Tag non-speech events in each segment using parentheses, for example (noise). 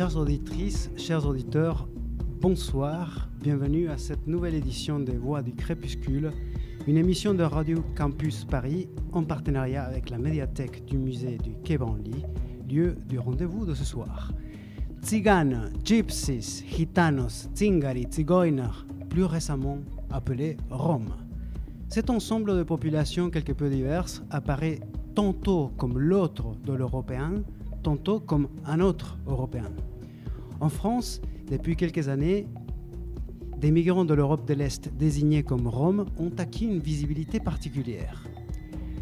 Chères auditrices, chers auditeurs, bonsoir. Bienvenue à cette nouvelle édition des Voix du Crépuscule, une émission de Radio Campus Paris en partenariat avec la médiathèque du musée du Quai Branly, lieu du rendez-vous de ce soir. Tziganes, gypsies, gitanos, tsingari, tzigoiners, plus récemment appelés Roms. Cet ensemble de populations quelque peu diverses apparaît tantôt comme l'autre de l'européen, tantôt comme un autre européen. En France, depuis quelques années, des migrants de l'Europe de l'Est désignés comme Roms ont acquis une visibilité particulière.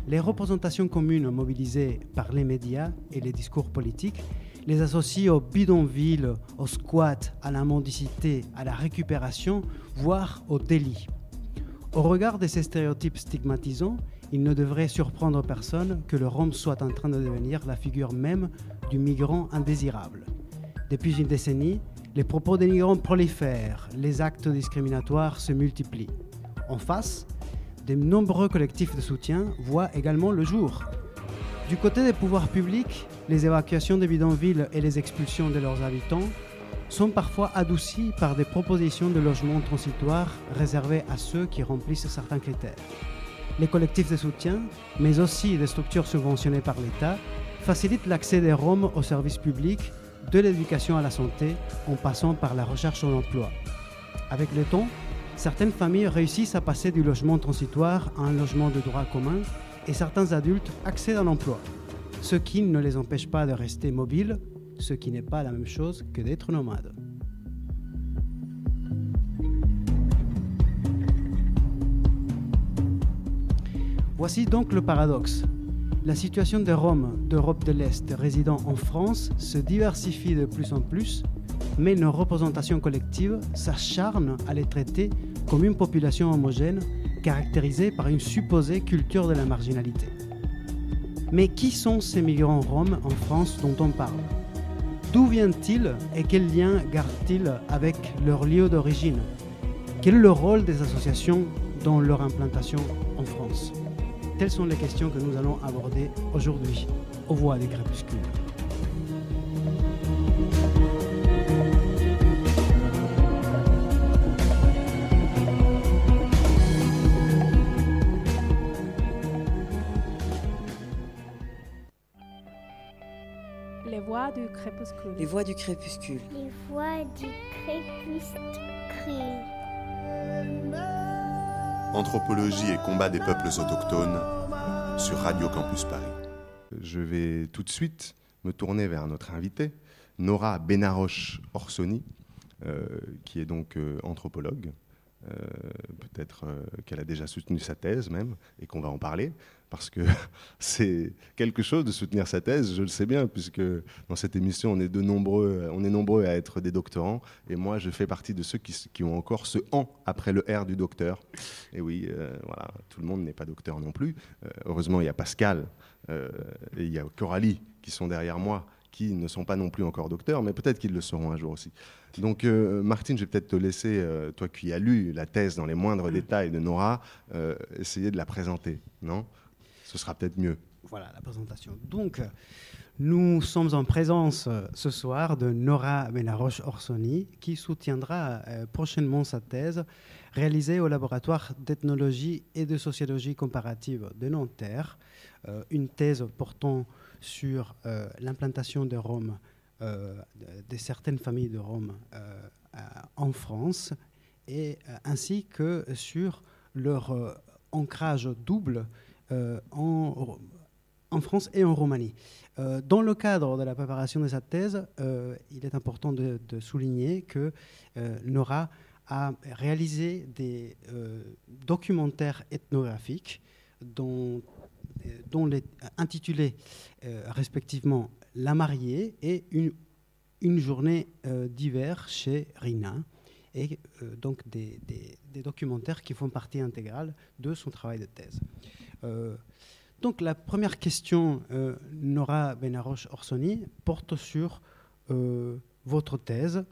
Les représentations communes mobilisées par les médias et les discours politiques les associent au bidonville, au squat, à la mendicité, à la récupération, voire au délit. Au regard de ces stéréotypes stigmatisants, il ne devrait surprendre personne que le Rome soit en train de devenir la figure même du migrant indésirable. Depuis une décennie, les propos des migrants prolifèrent, les actes discriminatoires se multiplient. En face, de nombreux collectifs de soutien voient également le jour. Du côté des pouvoirs publics, les évacuations des bidonvilles et les expulsions de leurs habitants sont parfois adoucies par des propositions de logements transitoires réservés à ceux qui remplissent certains critères. Les collectifs de soutien, mais aussi des structures subventionnées par l'État, facilitent l'accès des Roms aux services publics, de l'éducation à la santé, en passant par la recherche d'emploi. Avec le temps, certaines familles réussissent à passer du logement transitoire à un logement de droit commun et certains adultes accèdent à l'emploi, ce qui ne les empêche pas de rester mobiles, ce qui n'est pas la même chose que d'être nomades. Voici donc le paradoxe. La situation des Roms d'Europe de l'Est résidant en France se diversifie de plus en plus, mais nos représentations collectives s'acharnent à les traiter comme une population homogène caractérisée par une supposée culture de la marginalité. Mais qui sont ces migrants roms en France dont on parle? D'où viennent-ils et quel lien gardent-ils avec leur lieu d'origine? Quel est le rôle des associations dans leur implantation? Telles sont les questions que nous allons aborder aujourd'hui aux voix des crépuscules. Les voix du crépuscule. Les voix du crépuscule. Les voix du crépuscule. Anthropologie et combat des peuples autochtones sur Radio Campus Paris. Je vais tout de suite me tourner vers notre invitée, Nora Benaroche Orsoni, euh, qui est donc euh, anthropologue. Euh, Peut-être qu'elle a déjà soutenu sa thèse même, et qu'on va en parler, parce que (laughs) c'est quelque chose de soutenir sa thèse, je le sais bien, puisque dans cette émission, on est, de nombreux, on est nombreux à être des doctorants, et moi, je fais partie de ceux qui, qui ont encore ce « en » après le « r » du docteur. Et oui, euh, voilà, tout le monde n'est pas docteur non plus. Euh, heureusement, il y a Pascal euh, et il y a Coralie qui sont derrière moi, qui ne sont pas non plus encore docteurs, mais peut-être qu'ils le seront un jour aussi. Donc, euh, Martine, je vais peut-être te laisser, euh, toi qui as lu la thèse dans les moindres détails de Nora, euh, essayer de la présenter, non? Ce sera peut-être mieux. Voilà la présentation. Donc, nous sommes en présence euh, ce soir de Nora Benaroche Orsoni, qui soutiendra euh, prochainement sa thèse réalisée au laboratoire d'ethnologie et de sociologie comparative de Nanterre, euh, une thèse portant sur l'implantation de Roms, de, certaines familles de Roms en France, et ainsi que sur leur ancrage double en, en France et en Roumanie. Euh, dans le cadre de la préparation de cette thèse, euh, il est important de, souligner que euh, Nora a réalisé des euh, documentaires ethnographiques dont, euh, les intitulés euh, respectivement La mariée et Une, journée euh, d'hiver chez Rina, et euh, donc des documentaires qui font partie intégrale de son travail de thèse. Euh, donc la première question, euh, Nora Benaroche Orsoni, porte sur euh, votre thèse.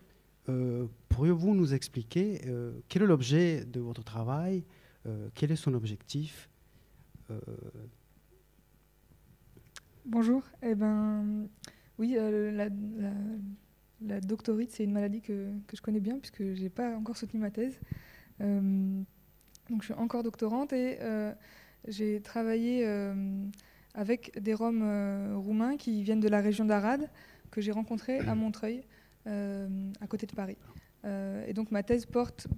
Pourriez-vous nous expliquer quel est l'objet de votre travail, quel est son objectif Bonjour. Eh ben, oui, la, la doctorite, c'est une maladie que, que, je connais bien puisque je n'ai pas encore soutenu ma thèse. donc je suis encore doctorante et j'ai travaillé avec des Roms roumains qui viennent de la région d'Arad que j'ai rencontrés à Montreuil, à côté de Paris. et donc ma thèse porte,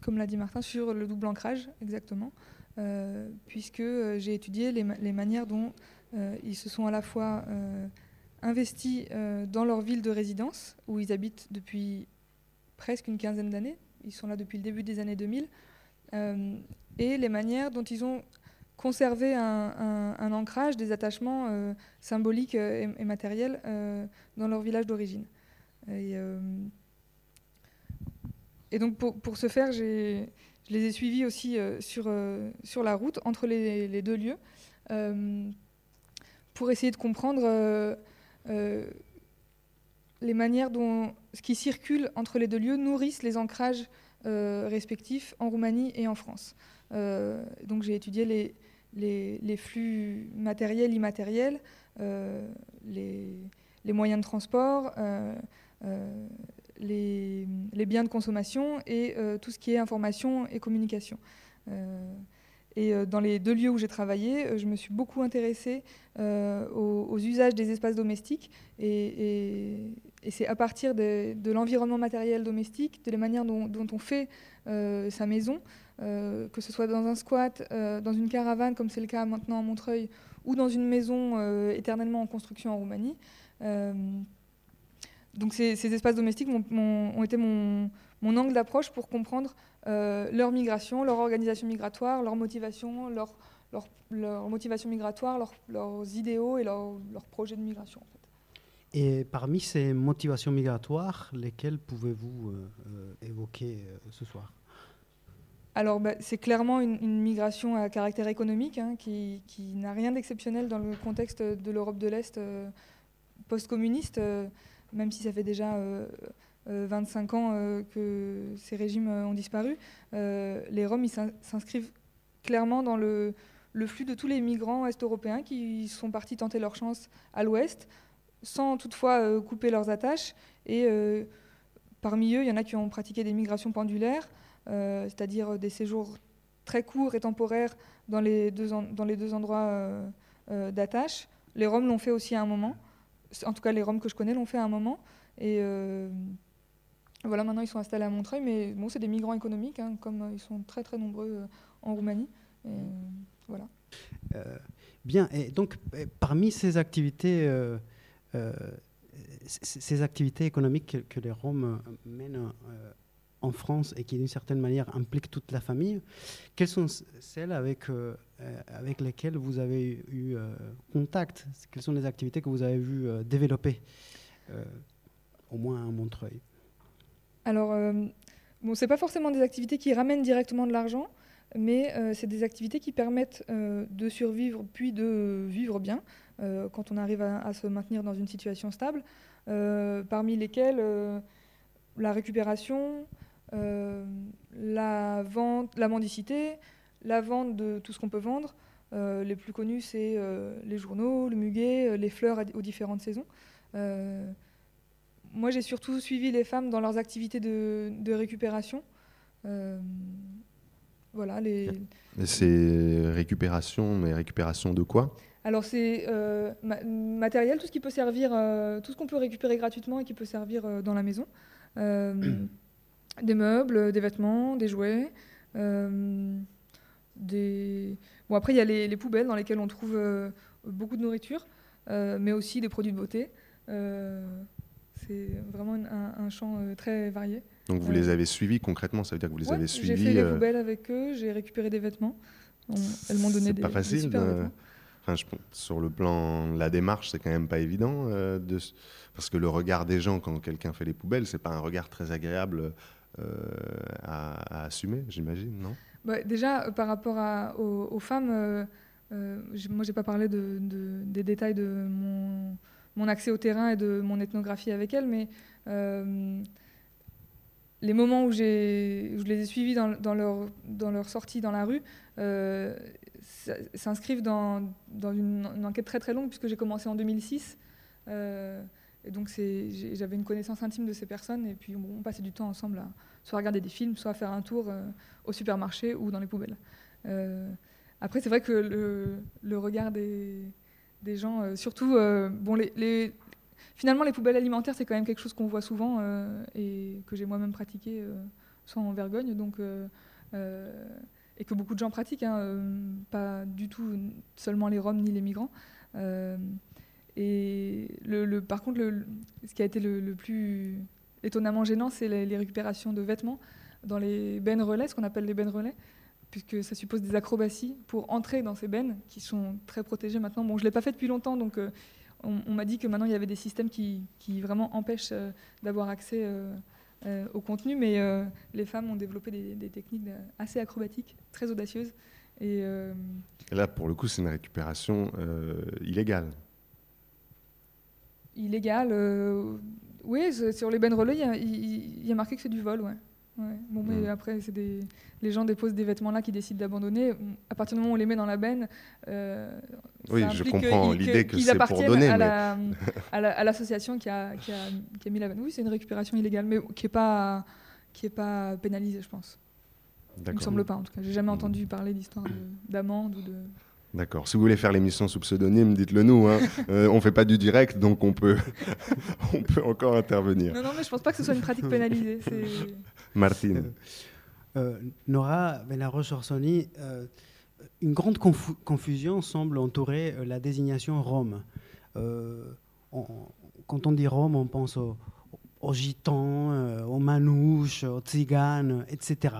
comme l'a dit Martin, sur le double ancrage exactement. Euh, puisque euh, j'ai étudié les, manières dont euh, ils se sont à la fois investis dans leur ville de résidence, où ils habitent depuis presque une quinzaine d'années, ils sont là depuis le début des années 2000, et les manières dont ils ont conservé un, ancrage, des attachements symboliques et, matériels dans leur village d'origine. Et, donc pour, ce faire, je les ai suivis aussi euh, sur, euh, la route, entre les, deux lieux, euh, pour essayer de comprendre les manières dont ce qui circule entre les deux lieux nourrissent les ancrages respectifs en Roumanie et en France. donc j'ai étudié les, les, flux matériels, immatériels, les, les, moyens de transport, les, biens de consommation et euh, tout ce qui est information et communication. Euh, et euh, dans les deux lieux où j'ai travaillé, je me suis beaucoup intéressée aux, usages des espaces domestiques. Et, c'est à partir de, l'environnement matériel domestique, de la manière dont, on fait sa maison, que ce soit dans un squat, dans une caravane, comme c'est le cas maintenant à Montreuil, ou dans une maison éternellement en construction en Roumanie donc ces, espaces domestiques ont été mon, angle d'approche pour comprendre euh, leur migration, leur organisation migratoire, leur motivation, leur, migratoire, leurs idéaux et leurs projets de migration. Et parmi ces motivations migratoires, lesquelles pouvez-vous euh, euh, évoquer ce soir? Alors, bah, c'est clairement une, migration à caractère économique hein, qui, n'a rien d'exceptionnel dans le contexte de l'Europe de l'Est post-communiste même si ça fait déjà 25 euh, euh, ans euh, que ces régimes ont disparu, les Roms s'inscrivent clairement dans le, flux de tous les migrants est-européens qui sont partis tenter leur chance à l'ouest, sans toutefois couper leurs attaches. Et parmi eux, il y en a qui ont pratiqué des migrations pendulaires, c'est-à-dire des séjours très courts et temporaires dans les deux, endroits d'attache. Les Roms l'ont fait aussi à un moment en tout cas les Roms que je connais l'ont fait à un moment. Et euh, voilà, maintenant ils sont installés à Montreuil, mais bon, c'est des migrants économiques, hein, comme euh, ils sont très très nombreux euh, en Roumanie. voilà. bien, et donc parmi ces activités, économiques que, que les Roms mènent en France et qui d'une certaine manière impliquent toute la famille, quelles sont celles avec, euh, avec lesquelles vous avez eu euh, contact? Quelles sont les activités que vous avez vues euh, développer, au moins à Montreuil? Alors, bon, ce pas forcément des activités qui ramènent directement de l'argent, mais c'est des activités qui permettent de survivre puis de vivre bien quand on arrive à, se maintenir dans une situation stable, parmi lesquelles la récupération, euh, la vente, la mendicité, la vente de tout ce qu'on peut vendre. Euh, les plus connus, c'est euh, les journaux, le muguet, les fleurs aux différentes saisons. moi, j'ai surtout suivi les femmes dans leurs activités de, récupération. voilà, les... C'est récupération, mais récupération de quoi? Alors c'est matériel, tout ce qui peut servir, tout ce qu'on peut récupérer gratuitement et qui peut servir dans la maison. Des meubles, des vêtements, des jouets. Euh, des... Bon, après, il y a les, poubelles dans lesquelles on trouve euh, beaucoup de nourriture, euh, mais aussi des produits de beauté. c'est vraiment un, champ très varié. Donc vous les avez suivis concrètement, ça veut dire que vous les avez suivis J'ai fait les poubelles avec eux, j'ai récupéré des vêtements. elles m'ont donné des, pas facile Enfin, je... sur le plan, la démarche, c'est quand même pas évident, de... parce que le regard des gens quand quelqu'un fait les poubelles, c'est pas un regard très agréable euh, à, assumer, j'imagine, non? Bah, Déjà, euh, par rapport aux, femmes, euh, moi, j'ai pas parlé de, des détails de mon, accès au terrain et de mon ethnographie avec elles, mais les moments où, je les ai suivis dans, leur, sortie dans la rue s'inscrivent dans une, enquête très très longue, puisque j'ai commencé en 2006. Et donc j'avais une connaissance intime de ces personnes et puis on, passait du temps ensemble à soit regarder des films, soit à faire un tour au supermarché ou dans les poubelles. après, c'est vrai que le, regard des, gens, surtout, bon, finalement, les poubelles alimentaires, c'est quand même quelque chose qu'on voit souvent et que j'ai moi-même pratiqué sans vergogne. Donc, et que beaucoup de gens pratiquent, hein, euh, pas du tout seulement les Roms ni les migrants. Euh, et le, par contre, ce qui a été le, plus étonnamment gênant, c'est les, récupérations de vêtements dans les bennes relais, ce qu'on appelle les bennes relais, puisque ça suppose des acrobaties pour entrer dans ces bennes qui sont très protégées maintenant. Bon, je ne l'ai pas fait depuis longtemps, donc euh, on, m'a dit que maintenant il y avait des systèmes qui, vraiment empêchent d'avoir accès euh, au contenu, mais euh, les femmes ont développé des, techniques assez acrobatiques, très audacieuses. Euh, là, pour le coup, c'est une récupération illégale. Illégale, oui, sur les bennes relais, il y, a marqué que c'est du vol, ouais. Bon, mais mm. après, c'est des... les gens déposent des vêtements là qui décident d'abandonner. À partir du moment où on les met dans la benne, euh, oui, je comprends l'idée que, c'est pour donner. À, à l'association qui, a, qui, a, qui, a, mis la benne. Oui, c'est une récupération illégale, mais qui n'est pas, qui est pas pénalisée, je pense. Il me semble pas, en tout cas. J'ai jamais mm. entendu parler d'histoire d'amende ou de. D'accord. Si vous voulez faire l'émission sous pseudonyme, dites-le nous. Hein. (laughs) Euh, on ne fait pas du direct, donc on peut, (laughs) on peut encore intervenir. Non, non, mais je ne pense pas que ce soit une pratique pénalisée. Martine. Euh, Nora Benaroche-Orsoni, euh, une grande confusion semble entourer la désignation Rome. quand on dit Rome, on pense aux, aux gitans, aux manouches, aux tziganes, etc.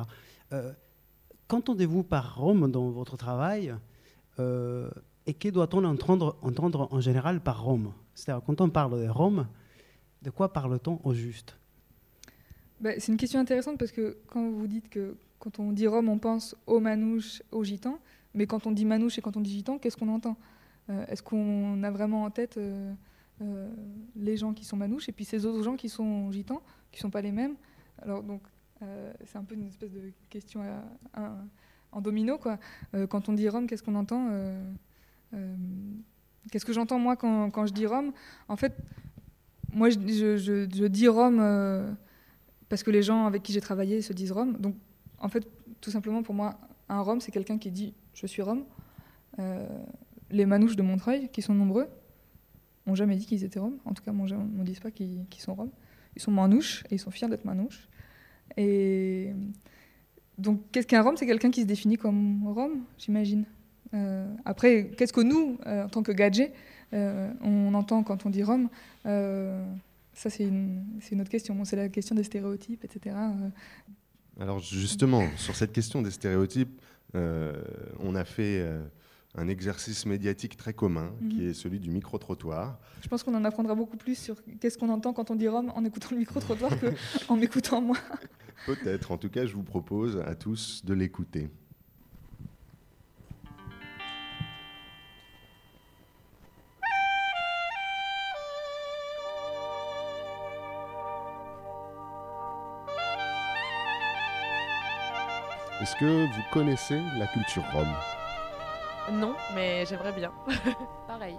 Qu'entendez-vous par Rome dans votre travail? euh, et que doit-on entendre, en général par Rome? C'est-à-dire, quand on parle de Rome, de quoi parle-t-on au juste? Bah, C'est une question intéressante parce que quand vous dites que quand on dit Rome, on pense aux manouches, aux gitans, mais quand on dit manouche et quand on dit gitan, qu'est-ce qu'on entend? Euh, Est-ce qu'on a vraiment en tête euh, les gens qui sont manouches et puis ces autres gens qui sont gitans, qui ne sont pas les mêmes? Alors donc, c'est un peu une espèce de question à en domino. Quoi. Euh, quand on dit Rome, qu'est-ce qu'on entend euh, euh, Qu'est-ce que j'entends moi quand, je dis Rome? En fait, moi je, dis Rome parce que les gens avec qui j'ai travaillé se disent Rome. Donc en fait, tout simplement pour moi, un Rome, c'est quelqu'un qui dit je suis Rome. les manouches de Montreuil, qui sont nombreux, n'ont jamais dit qu'ils étaient Rome. En tout cas, ne me disent pas qu'ils sont Rome. Ils sont manouches et ils sont fiers d'être manouches. Et donc, qu'est-ce qu'un Rome? C'est quelqu'un qui se définit comme Rome, j'imagine. Euh, après, qu'est-ce que nous, euh, en tant que gadget, euh, on entend quand on dit Rome? Ça, c'est une, une, autre question. c'est la question des stéréotypes, etc. Alors, justement, sur cette question des stéréotypes, on a fait un exercice médiatique très commun, qui mhm. est celui du micro-trottoir. Je pense qu'on en apprendra beaucoup plus sur qu'est-ce qu'on entend quand on dit Rome en écoutant le micro-trottoir qu'en m'écoutant moi. (laughs) Peut-être, en tout cas, je vous propose à tous de l'écouter. Est-ce que vous connaissez la culture rome? Non, mais j'aimerais bien. (laughs) Pareil.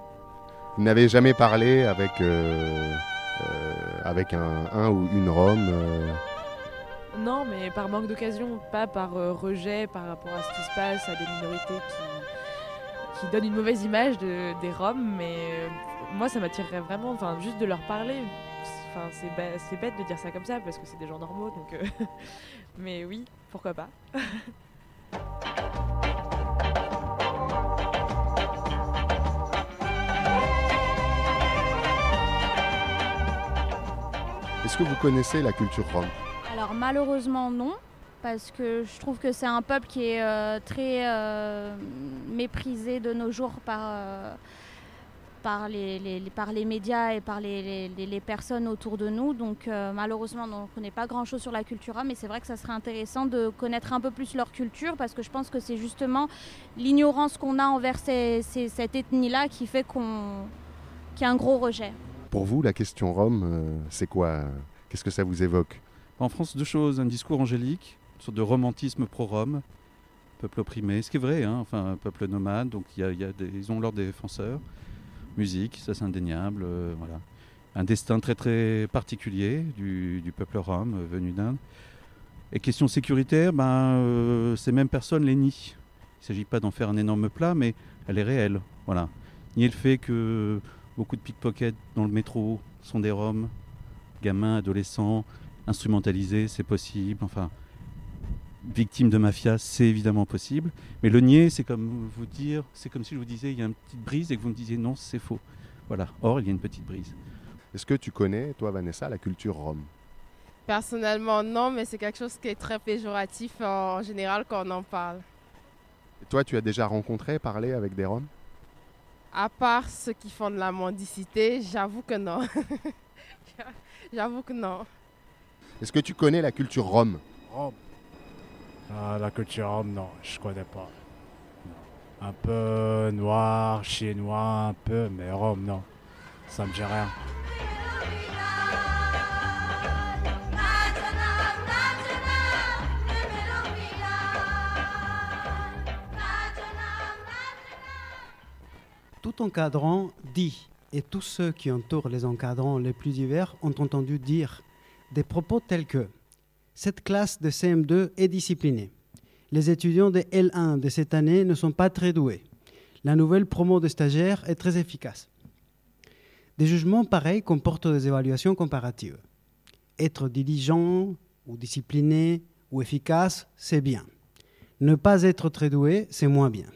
Vous n'avez jamais parlé avec, euh, euh, avec un, ou une Rome euh Non, mais par manque d'occasion, pas par rejet par rapport à ce qui se passe, à des minorités qui, qui donnent une mauvaise image de, des Roms. Mais moi, ça m'attirerait vraiment, enfin, juste de leur parler. Enfin, c'est bête de dire ça comme ça parce que c'est des gens normaux, donc. (laughs) mais oui, pourquoi pas. (laughs) Est-ce que vous connaissez la culture rome Alors malheureusement non, parce que je trouve que c'est un peuple qui est euh, très euh, méprisé de nos jours par, euh, par, les, médias et par les, les personnes autour de nous. Donc malheureusement on ne connaît pas grand-chose sur la culture rome, mais c'est vrai que ça serait intéressant de connaître un peu plus leur culture, parce que je pense que c'est justement l'ignorance qu'on a envers cette ethnie-là qui fait qu'on qu'il y a un gros rejet. Pour vous, la question Rome, euh, c'est quoi Qu'est-ce que ça vous évoque? En France, deux choses. Un discours angélique, une sorte de romantisme pro-Rome, peuple opprimé, ce qui est vrai, hein, enfin, peuple nomade, donc ils ont leurs défenseurs. Musique, ça c'est indéniable, euh, voilà. un destin très très particulier du, peuple rome venu d'Inde. Et question sécuritaire, ben, ces mêmes personnes les nient. Il ne s'agit pas d'en faire un énorme plat, mais elle est réelle. Voilà. Nier le fait que beaucoup de pickpockets dans le métro sont des Roms, gamins, adolescents, instrumentalisés, c'est possible. Enfin, victime de mafia, c'est évidemment possible. Mais le nier, c'est comme vous dire, c'est comme si je vous disais il y a une petite brise et que vous me disiez non, c'est faux. Voilà. Or, il y a une petite brise. Est-ce que tu connais, toi, Vanessa, la culture rome? Personnellement, non, mais c'est quelque chose qui est très péjoratif en général quand on en parle. Et toi, tu as déjà rencontré, parlé avec des Roms? À part ceux qui font de la mendicité, j'avoue que non. (laughs) j'avoue que non. Est-ce que tu connais la culture rome? Rome ah, La culture rome, non, je connais pas. Un peu noir, chinois, un peu, mais rome, non. Ça me dit rien. Tout encadrant dit, et tous ceux qui entourent les encadrants les plus divers ont entendu dire des propos tels que Cette classe de CM2 est disciplinée. Les étudiants de L1 de cette année ne sont pas très doués. La nouvelle promo de stagiaires est très efficace. Des jugements pareils comportent des évaluations comparatives. Être diligent ou discipliné ou efficace, c'est bien. Ne pas être très doué, c'est moins bien.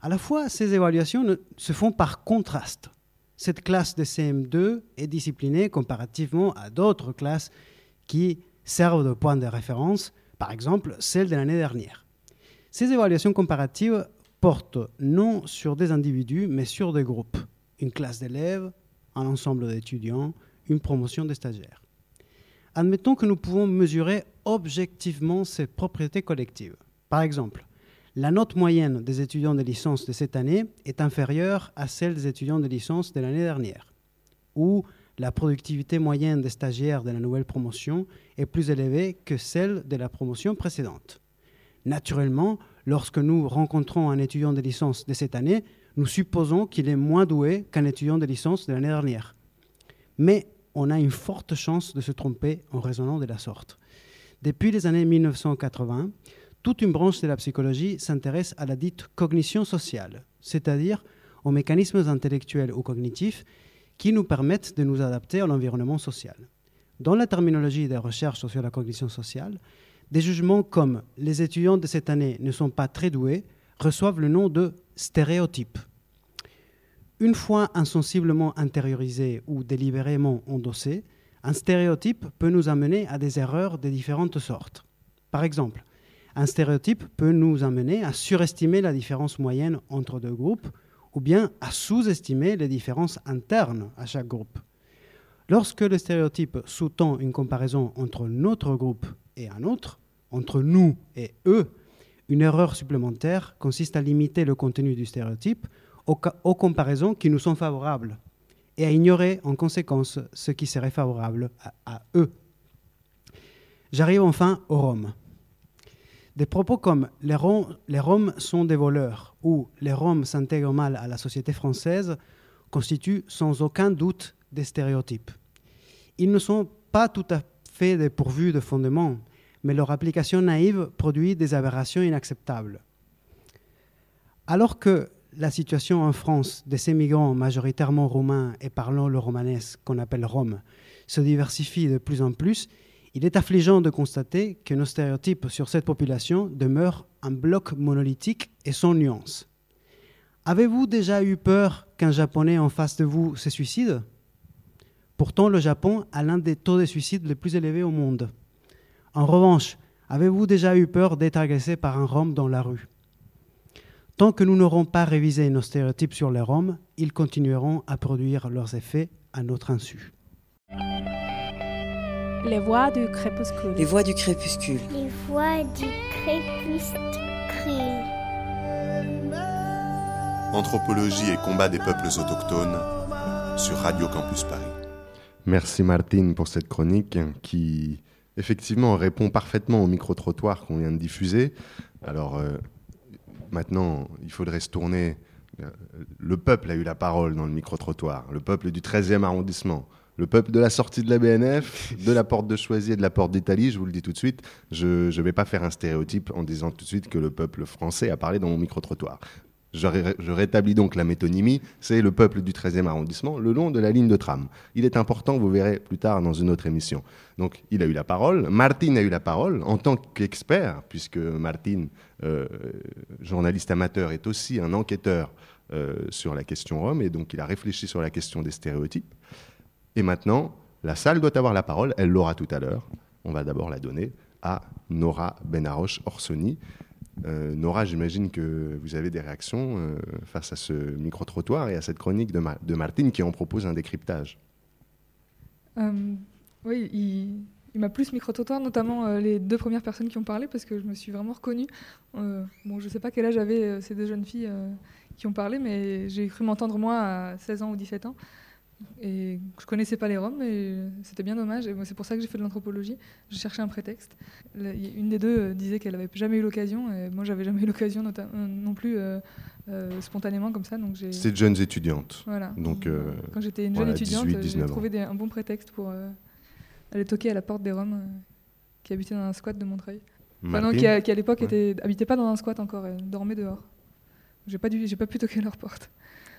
À la fois, ces évaluations se font par contraste cette classe de CM2 est disciplinée comparativement à d'autres classes qui servent de point de référence, par exemple celle de l'année dernière. Ces évaluations comparatives portent non sur des individus, mais sur des groupes. Une classe d'élèves, un ensemble d'étudiants, une promotion de stagiaires. Admettons que nous pouvons mesurer objectivement ces propriétés collectives. Par exemple, la note moyenne des étudiants de licence de cette année est inférieure à celle des étudiants de licence de l'année dernière, ou la productivité moyenne des stagiaires de la nouvelle promotion est plus élevée que celle de la promotion précédente. Naturellement, lorsque nous rencontrons un étudiant de licence de cette année, nous supposons qu'il est moins doué qu'un étudiant de licence de l'année dernière. Mais on a une forte chance de se tromper en raisonnant de la sorte. Depuis les années 1980, toute une branche de la psychologie s'intéresse à la dite cognition sociale, c'est-à-dire aux mécanismes intellectuels ou cognitifs qui nous permettent de nous adapter à l'environnement social. Dans la terminologie des recherches sur la cognition sociale, des jugements comme les étudiants de cette année ne sont pas très doués reçoivent le nom de stéréotypes. Une fois insensiblement intériorisé ou délibérément endossé, un stéréotype peut nous amener à des erreurs de différentes sortes. Par exemple, un stéréotype peut nous amener à surestimer la différence moyenne entre deux groupes ou bien à sous-estimer les différences internes à chaque groupe. Lorsque le stéréotype sous-tend une comparaison entre notre groupe et un autre, entre nous et eux, une erreur supplémentaire consiste à limiter le contenu du stéréotype aux, comparaisons qui nous sont favorables et à ignorer en conséquence ce qui serait favorable à, eux. J'arrive enfin au Rome. Des propos comme les Roms, sont des voleurs ou les Roms s'intègrent mal à la société française constituent sans aucun doute des stéréotypes. Ils ne sont pas tout à fait dépourvus de fondements, mais leur application naïve produit des aberrations inacceptables. Alors que la situation en France de ces migrants majoritairement roumains et parlant le romanesque qu'on appelle Rome se diversifie de plus en plus, il est affligeant de constater que nos stéréotypes sur cette population demeurent un bloc monolithique et sans nuance. Avez-vous déjà eu peur qu'un Japonais en face de vous se suicide Pourtant, le Japon a l'un des taux de suicide les plus élevés au monde. En revanche, avez-vous déjà eu peur d'être agressé par un Rome dans la rue? Tant que nous n'aurons pas révisé nos stéréotypes sur les Roms, ils continueront à produire leurs effets à notre insu. Les voix du crépuscule. Les voix du crépuscule. Les voix du crépuscule. Anthropologie et combat des peuples autochtones sur Radio Campus Paris. Merci Martine pour cette chronique qui effectivement répond parfaitement au micro-trottoir qu'on vient de diffuser. Alors euh, maintenant, il faudrait se tourner. Le peuple a eu la parole dans le micro-trottoir, le peuple du 13e arrondissement. Le peuple de la sortie de la BNF, de la porte de Choisy et de la porte d'Italie, je vous le dis tout de suite, je ne vais pas faire un stéréotype en disant tout de suite que le peuple français a parlé dans mon micro-trottoir. Je, rétablis donc la métonymie, c'est le peuple du 13e arrondissement, le long de la ligne de tram. Il est important, vous verrez plus tard dans une autre émission. Donc il a eu la parole, Martine a eu la parole en tant qu'expert, puisque Martine, euh, journaliste amateur, est aussi un enquêteur euh, sur la question Rome, et donc il a réfléchi sur la question des stéréotypes. Et maintenant, la salle doit avoir la parole, elle l'aura tout à l'heure. On va d'abord la donner à Nora Benaroche Orsoni, euh, Nora, j'imagine que vous avez des réactions euh, face à ce micro-trottoir et à cette chronique de, Martine qui en propose un décryptage. Euh, oui, il, m'a plus micro-trottoir, notamment les deux premières personnes qui ont parlé, parce que je me suis vraiment reconnue. bon, je ne sais pas quel âge avaient ces deux jeunes filles qui ont parlé, mais j'ai cru m'entendre moi à 16 ans ou 17 ans. Et je connaissais pas les Roms, et c'était bien dommage. Et c'est pour ça que j'ai fait de l'anthropologie. J'ai cherché un prétexte. Une des deux euh, disait qu'elle avait jamais eu l'occasion, et moi j'avais jamais eu l'occasion euh, non plus euh, spontanément comme ça. Donc j'ai. C'était de jeunes étudiantes. Voilà. Donc quand j'étais une jeune étudiante, j'ai trouvé un bon prétexte pour aller toquer à la porte des Roms qui habitaient dans un squat de Montreuil. Enfin, qui, à, l'époque ouais. habitaient pas dans un squat encore, dormaient dehors. J'ai pas dû, pas pu toquer à leur porte.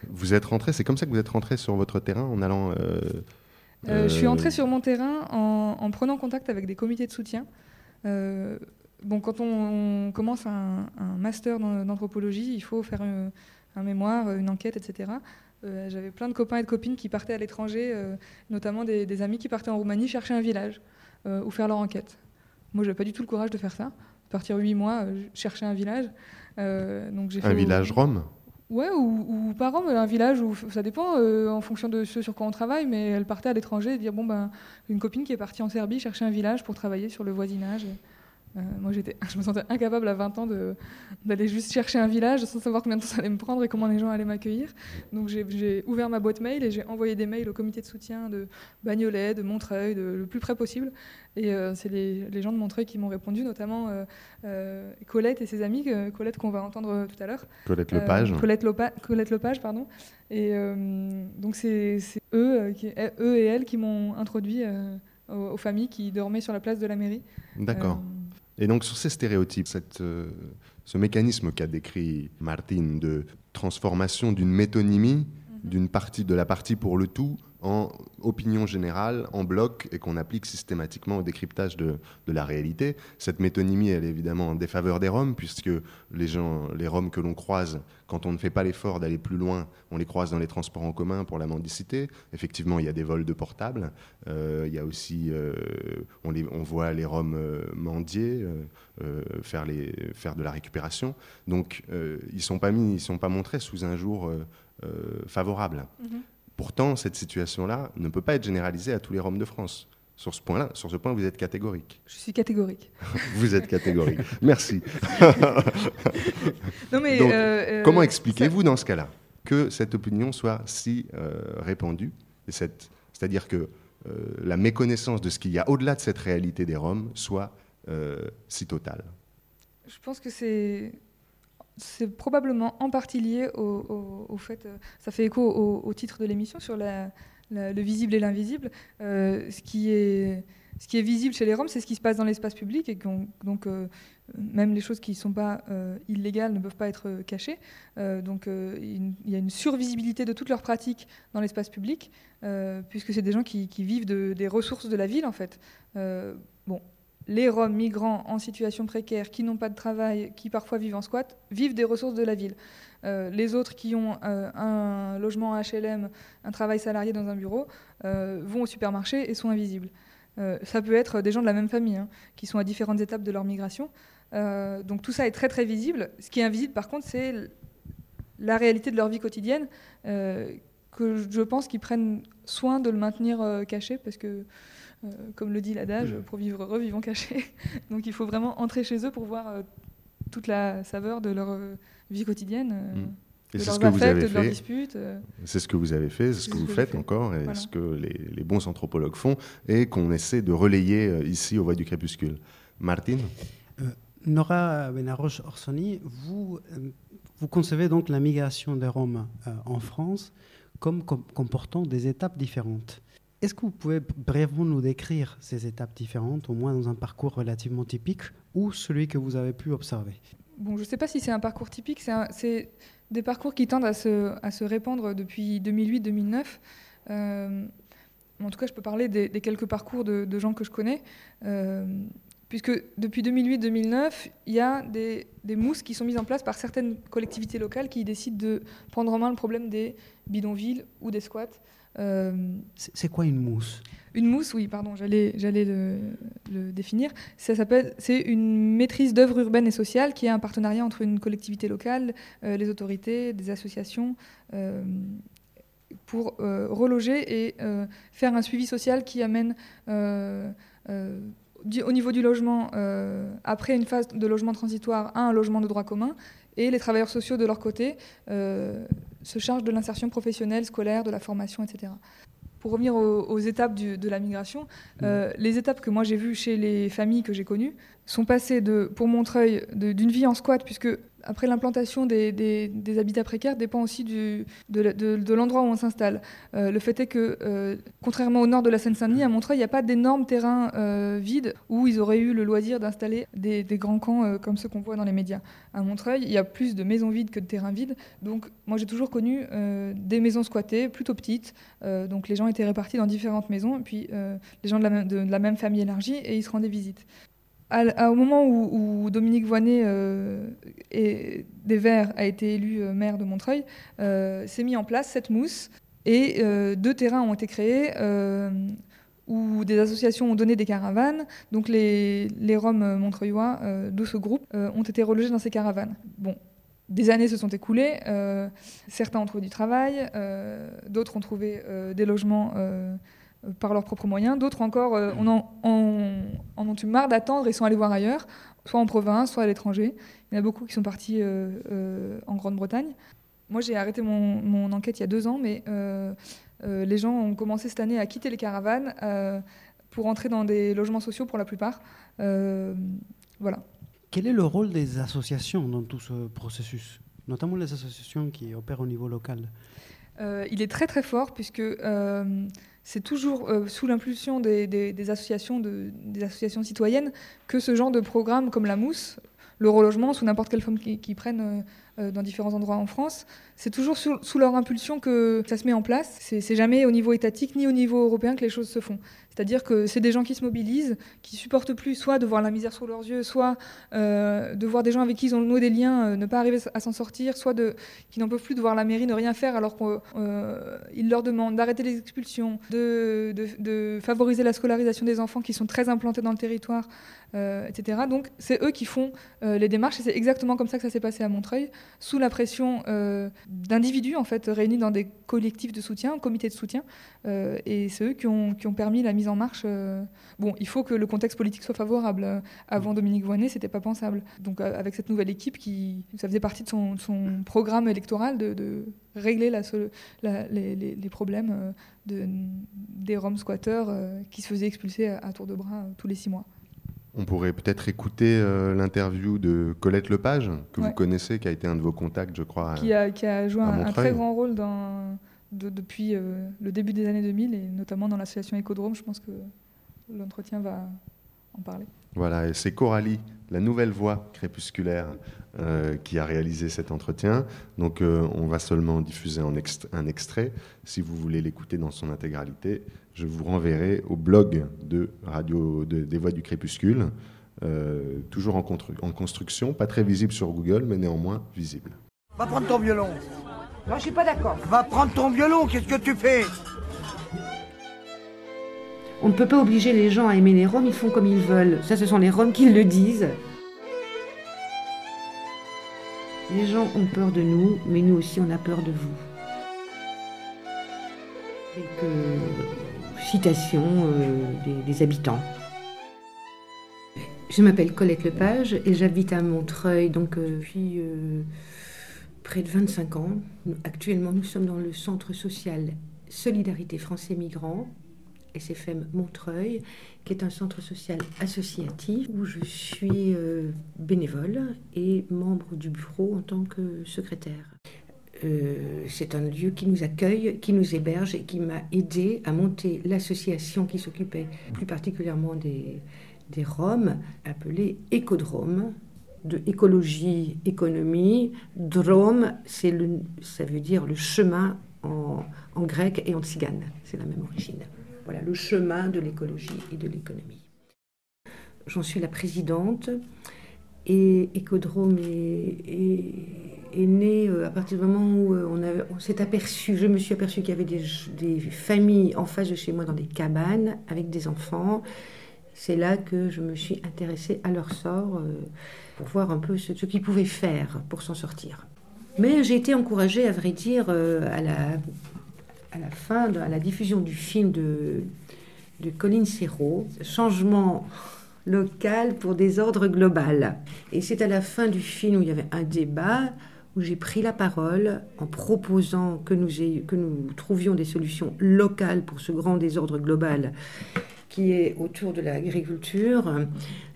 Vous êtes rentré, c'est comme ça que vous êtes rentré sur votre terrain en allant. Euh, euh, je suis euh, entré sur mon terrain en, prenant contact avec des comités de soutien. bon, quand on, commence un, master d'anthropologie, il faut faire un mémoire, une enquête, etc. J'avais plein de copains et de copines qui partaient à l'étranger, notamment des, amis qui partaient en Roumanie chercher un village ou faire leur enquête. Moi, j'avais pas du tout le courage de faire ça. Partir huit mois, chercher un village. donc un village rome Ouais, ou, ou par un village où ça dépend euh, en fonction de ce sur quoi on travaille, mais elle partait à l'étranger et dire bon ben une copine qui est partie en Serbie chercher un village pour travailler sur le voisinage. Euh, moi, j'étais, (laughs) je me sentais incapable à 20 ans d'aller juste chercher un village sans savoir combien de temps ça allait me prendre et comment les gens allaient m'accueillir. Donc, j'ai ouvert ma boîte mail et j'ai envoyé des mails au comité de soutien de Bagnolet, de Montreuil, de, le plus près possible. Et euh, c'est les, les, gens de Montreuil qui m'ont répondu, notamment euh, Colette et ses amis, Colette qu'on va entendre tout à l'heure. Colette Lepage. Colette, Colette, Lepage, pardon. Et donc, c'est eux, qui, eux et elles qui m'ont introduit aux, aux, familles qui dormaient sur la place de la mairie. D'accord. Et donc sur ces stéréotypes, euh, ce mécanisme qu'a décrit Martine de transformation d'une métonymie. D'une partie de la partie pour le tout, en opinion générale, en bloc, et qu'on applique systématiquement au décryptage de, la réalité. Cette métonymie, elle est évidemment en défaveur des Roms, puisque les, gens, les Roms que l'on croise, quand on ne fait pas l'effort d'aller plus loin, on les croise dans les transports en commun pour la mendicité. Effectivement, il y a des vols de portables. Euh, il y a aussi, euh, on, les, on, voit les Roms euh, mendier, faire, les, faire de la récupération. Donc, ils ne sont, sont pas montrés sous un jour favorable. Mhm. Pourtant, cette situation-là ne peut pas être généralisée à tous les Roms de France. Sur ce point-là, sur ce point, vous êtes catégorique. Je suis catégorique. (laughs) vous êtes catégorique. (laughs) Merci. non mais, euh, euh, comment expliquez-vous dans ce cas-là que cette opinion soit si euh, répandue, c'est-à-dire que la méconnaissance de ce qu'il y a au-delà de cette réalité des Roms soit si totale? Je pense que c'est c'est probablement en partie lié au, fait, euh, ça fait écho au, titre de l'émission sur le visible et l'invisible. Euh, ce, qui est, visible chez les Roms, c'est ce qui se passe dans l'espace public et donc euh, même les choses qui ne sont pas illégales ne peuvent pas être cachées. donc il y a une survisibilité de toutes leurs pratiques dans l'espace public, puisque c'est des gens qui, vivent des ressources de la ville en fait. bon, les Roms migrants en situation précaire, qui n'ont pas de travail, qui parfois vivent en squat, vivent des ressources de la ville. Euh, les autres qui ont euh, un logement HLM, un travail salarié dans un bureau, euh, vont au supermarché et sont invisibles. ça peut être des gens de la même famille, hein, qui sont à différentes étapes de leur migration. donc tout ça est très très visible. Ce qui est invisible par contre, c'est la réalité de leur vie quotidienne, que je pense qu'ils prennent soin de le maintenir caché, parce que comme le dit l'adage, pour vivre heureux, vivons cachés. (laughs) Donc il faut vraiment entrer chez eux pour voir euh, toute la saveur de leur euh, vie quotidienne. Et c'est ce que vous avez fait. C'est ce que vous avez fait, c'est ce que vous faites encore, et ce que les, bons anthropologues font, et qu'on essaie de relayer ici au Voix du Crépuscule. Martine? Nora Benaroche Orsoni, vous, vous concevez donc la migration des Roms en France comme comportant des étapes différentes. Est-ce que vous pouvez brièvement nous décrire ces étapes différentes, au moins dans un parcours relativement typique, ou celui que vous avez pu observer? Bon, je ne sais pas si c'est un parcours typique, c'est des parcours qui tendent à se, répandre depuis 2008-2009. Euh, en tout cas, je peux parler des, quelques parcours de, gens que je connais. Euh, puisque depuis 2008-2009, il y a des, mousses qui sont mises en place par certaines collectivités locales qui décident de prendre en main le problème des bidonvilles ou des squats. Euh, c'est quoi une mousse? Une mousse, oui, pardon, j'allais le, le, définir. Ça s'appelle, c'est une maîtrise d'œuvre urbaine et sociale qui est un partenariat entre une collectivité locale, euh, les autorités, des associations. Euh, pour reloger et faire un suivi social qui amène au niveau du logement, après une phase de logement transitoire, à un logement de droit commun, et les travailleurs sociaux, de leur côté, euh, se chargent de l'insertion professionnelle, scolaire, de la formation, etc. Pour revenir aux, étapes de la migration, euh, mmh. les étapes que moi j'ai vues chez les familles que j'ai connues sont passées de, pour Montreuil d'une vie en squat, puisque après, l'implantation des, habitats précaires dépend aussi de, l'endroit où on s'installe. Euh, le fait est que, euh, contrairement au nord de la Seine-Saint-Denis, à Montreuil, il n'y a pas d'énormes terrains euh, vides où ils auraient eu le loisir d'installer des, grands camps comme ceux qu'on voit dans les médias. À Montreuil, il y a plus de maisons vides que de terrains vides. Donc, moi, j'ai toujours connu des maisons squattées, plutôt petites. donc, les gens étaient répartis dans différentes maisons, et puis les gens de la, de la même famille élargie, et ils se rendaient visite au moment où, Dominique Voinet euh, des Verts a été élu euh, maire de Montreuil, euh, s'est mis en place cette mousse et deux terrains ont été créés où des associations ont donné des caravanes. Donc les, les Roms montreuillois de ce groupe ont été relogés dans ces caravanes. Bon, des années se sont écoulées, certains ont trouvé du travail, d'autres ont trouvé des logements par leurs propres moyens. D'autres encore euh, on en, ont eu marre d'attendre et sont allés voir ailleurs, soit en province, soit à l'étranger. Il y en a beaucoup qui sont partis euh, euh, en Grande-Bretagne. Moi, j'ai arrêté mon, enquête il y a deux ans, mais les gens ont commencé cette année à quitter les caravanes pour entrer dans des logements sociaux pour la plupart. voilà. Quel est le rôle des associations dans tout ce processus, notamment les associations qui opèrent au niveau local? Il est très très fort puisque c'est toujours euh, sous l'impulsion des, associations des associations citoyennes que ce genre de programme comme la Mousse, le relogement sous n'importe quelle forme qu'ils prennent euh, dans différents endroits en France, c'est toujours sous, leur impulsion que ça se met en place. C'est jamais au niveau étatique ni au niveau européen que les choses se font. C'est-à-dire que c'est des gens qui se mobilisent, qui supportent plus soit de voir la misère sous leurs yeux, soit euh, de voir des gens avec qui ils ont noué des liens euh, ne pas arriver à s'en sortir, soit qui n'en peuvent plus de voir la mairie ne rien faire alors qu'ils euh, leur demandent d'arrêter les expulsions, de, favoriser la scolarisation des enfants qui sont très implantés dans le territoire, etc. Donc c'est eux qui font les démarches et c'est exactement comme ça que ça s'est passé à Montreuil, sous la pression d'individus en fait réunis dans des collectifs de soutien, comités de soutien, et c'est eux qui ont, qui ont permis la mise en marche. Euh, bon, il faut que le contexte politique soit favorable. Euh, avant Dominique Voynet, c'était pas pensable. Donc, euh, avec cette nouvelle équipe, qui, ça faisait partie de son, programme électoral de, régler la, les, problèmes de, des Roms squatteurs qui se faisaient expulser à, tour de bras tous les six mois. On pourrait peut-être écouter l'interview de Colette Lepage, que vous connaissez, qui a été un de vos contacts, je crois. Qui a, qui a joué un, très grand rôle dans, depuis euh, le début des années 2000 et notamment dans l'association Écodrome. Je pense que l'entretien va en parler. Voilà, et c'est Coralie, la nouvelle voix crépusculaire, euh, qui a réalisé cet entretien. Donc euh, on va seulement diffuser un extrait. Si vous voulez l'écouter dans son intégralité, je vous renverrai au blog de Radio des Voix du Crépuscule, toujours en, en construction, pas très visible sur Google, mais néanmoins visible. Va prendre ton violon. Non, je suis pas d'accord. Va prendre ton violon, qu'est-ce que tu fais? On ne peut pas obliger les gens à aimer les Roms, ils font comme ils veulent. Ça, ce sont les Roms qui le disent. Les gens ont peur de nous, mais nous aussi, on a peur de vous. Quelques citations euh, des, habitants. Je m'appelle Colette Lepage et j'habite à Montreuil, donc euh, puis euh, près de 25 ans. Actuellement, nous sommes dans le centre social Solidarité Français Migrants, SFM Montreuil, qui est un centre social associatif où je suis bénévole et membre du bureau en tant que secrétaire. Euh, c'est un lieu qui nous accueille, qui nous héberge et qui m'a aidé à monter l'association qui s'occupait plus particulièrement des, des Roms, appelée Écodrome, de écologie, économie. Drome, ça veut dire le chemin en, en grec et en tzigane. C'est la même origine. Voilà, le chemin de l'écologie et de l'économie. J'en suis la présidente et Écodrome est, né euh, à partir du moment où euh, on, on s'est aperçu, je me suis aperçu qu'il y avait des, familles en face de chez moi dans des cabanes avec des enfants. C'est là que je me suis intéressée à leur sort euh, pour voir un peu ce, ce qu'ils pouvaient faire pour s'en sortir. Mais j'ai été encouragée, à vrai dire, à la, à la fin, à la diffusion du film de, de Colin Serrault, Changement local pour désordre global. Et c'est à la fin du film où il y avait un débat où j'ai pris la parole en proposant que nous, trouvions des solutions locales pour ce grand désordre global qui est autour de l'agriculture,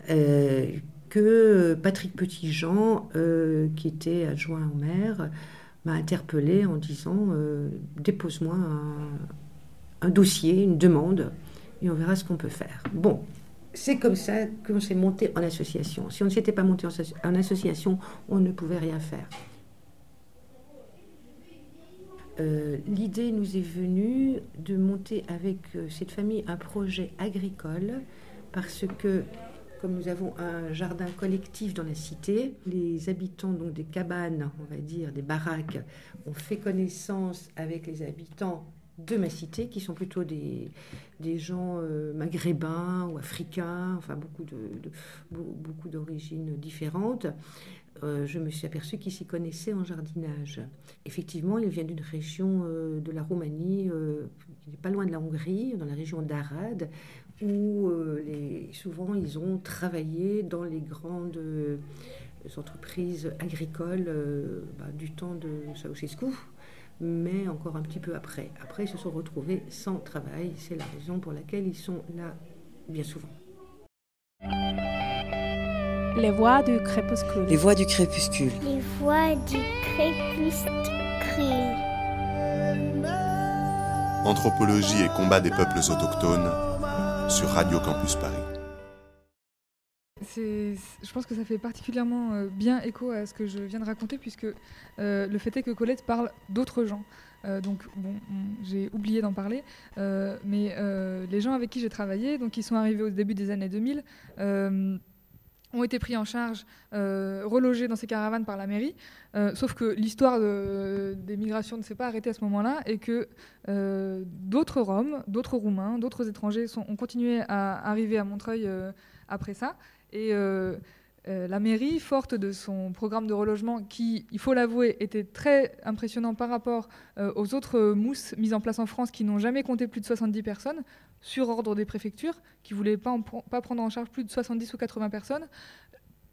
euh, que Patrick Petitjean, euh, qui était adjoint au maire, m'a interpellé en disant euh, dépose-moi un, un, dossier, une demande, et on verra ce qu'on peut faire. Bon, c'est comme ça qu'on s'est monté en association. Si on ne s'était pas monté en, association, on ne pouvait rien faire. Euh, L'idée nous est venue de monter avec euh, cette famille un projet agricole parce que comme nous avons un jardin collectif dans la cité, les habitants donc des cabanes, on va dire des baraques, ont fait connaissance avec les habitants de ma cité, qui sont plutôt des, gens euh, maghrébins ou africains, enfin de beaucoup d'origines différentes. Euh, je me suis aperçue qu'ils s'y connaissaient en jardinage. Effectivement, ils viennent d'une région euh, de la Roumanie, euh, pas loin de la Hongrie, dans la région d'Arad, où souvent ils ont travaillé dans les grandes entreprises agricoles bah, du temps de Ceausescu mais encore un petit peu après. Après, ils se sont retrouvés sans travail. C'est la raison pour laquelle ils sont là bien souvent. Les voix du crépuscule. Les voix du crépuscule. Les voix du crépuscule. Anthropologie et combat des peuples autochtones sur Radio Campus Paris. je pense que ça fait particulièrement euh, bien écho à ce que je viens de raconter, puisque euh, le fait est que Colette parle d'autres gens. Euh, donc, bon, j'ai oublié d'en parler, euh, mais euh, les gens avec qui j'ai travaillé, donc qui sont arrivés au début des années 2000, ont été pris en charge, relogés dans ces caravanes par la mairie. sauf que l'histoire de, des migrations ne s'est pas arrêtée à ce moment-là et que d'autres Roms, d'autres Roumains, d'autres étrangers ont continué à arriver à Montreuil après ça. Et euh, euh, la mairie, forte de son programme de relogement, qui, il faut l'avouer, était très impressionnant par rapport euh, aux autres mousses mises en place en France qui n'ont jamais compté plus de 70 personnes, sur ordre des préfectures, qui ne voulaient pas, en, pas, prendre en charge plus de 70 ou 80 personnes.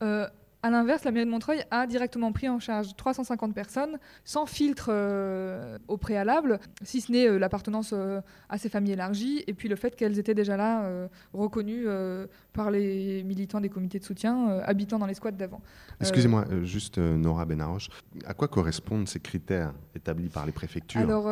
Euh, à l'inverse, la mairie de Montreuil a directement pris en charge 350 personnes sans filtre euh, au préalable, si ce n'est euh, l'appartenance euh, à ces familles élargies et puis le fait qu'elles étaient déjà là, reconnues par les militants des comités de soutien, habitant dans les squats d'avant. Excusez-moi, juste Nora Benaroche, à quoi correspondent ces critères établis par les préfectures Alors,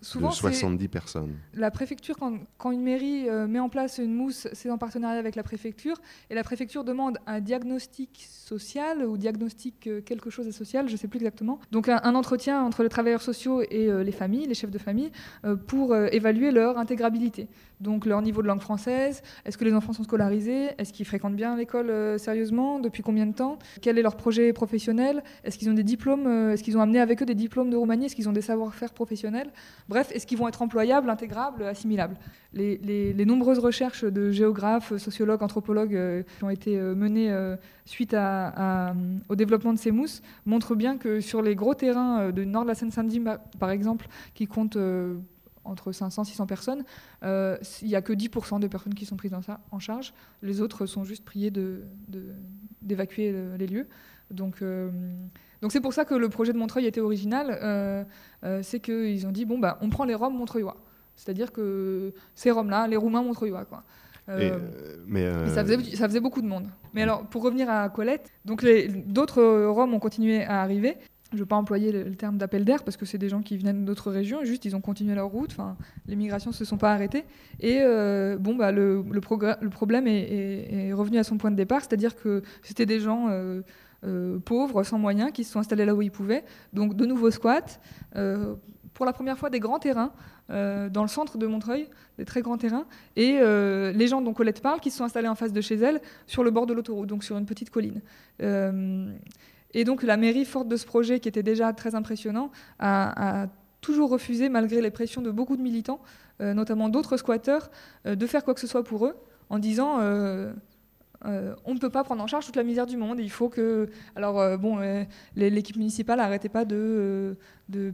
souvent, de 70 personnes? La préfecture, quand, quand une mairie met en place une mousse, c'est en partenariat avec la préfecture et la préfecture demande un diagnostic social social ou diagnostic quelque chose de social, je ne sais plus exactement. Donc un, entretien entre les travailleurs sociaux et euh, les familles, les chefs de famille, euh, pour euh, évaluer leur intégrabilité. Donc leur niveau de langue française, est-ce que les enfants sont scolarisés, est-ce qu'ils fréquentent bien l'école euh, sérieusement, depuis combien de temps, quel est leur projet professionnel, est-ce qu'ils ont des diplômes, euh, est-ce qu'ils ont amené avec eux des diplômes de Roumanie, est-ce qu'ils ont des savoir-faire professionnels, bref, est-ce qu'ils vont être employables, intégrables, assimilables. Les, les, nombreuses recherches de géographes, sociologues, anthropologues euh, qui ont été euh, menées euh, suite à, au développement de ces mousses montrent bien que sur les gros terrains euh, du nord de la Seine-Saint-Denis, par exemple, qui comptent euh, entre 500 et 600 personnes, euh, il n'y a que 10% de personnes qui sont prises en, charge. Les autres sont juste priés d'évacuer de, de, les lieux. Donc, c'est pour ça que le projet de Montreuil était original. C'est qu'ils ont dit bon bah on prend les Roms montreuillois, c'est-à-dire que ces Roms-là, les Roumains montreuillois quoi. Euh, mais, euh... ça, faisait, ça, faisait, beaucoup de monde. Mais alors, pour revenir à Colette, donc d'autres Roms ont continué à arriver. je ne veux pas employer le, terme d'appel d'air parce que c'est des gens qui venaient d'autres régions, juste ils ont continué leur route, enfin, les migrations ne se sont pas arrêtées. Et euh, bon, bah, le, le, le problème est, revenu à son point de départ, c'est-à-dire que c'était des gens euh, euh, pauvres, sans moyens, qui se sont installés là où ils pouvaient. Donc de nouveaux squats, pour la première fois des grands terrains. dans le centre de Montreuil, des très grands terrains, et les gens dont Colette parle, qui se sont installés en face de chez elle, sur le bord de l'autoroute, donc sur une petite colline. Et donc la mairie, forte de ce projet qui était déjà très impressionnant, a, toujours refusé, malgré les pressions de beaucoup de militants, euh, notamment d'autres squatteurs, euh, de faire quoi que ce soit pour eux, en disant euh, on ne peut pas prendre en charge toute la misère du monde. Il faut que. Alors, euh, bon, euh, l'équipe municipale n'arrêtait pas de,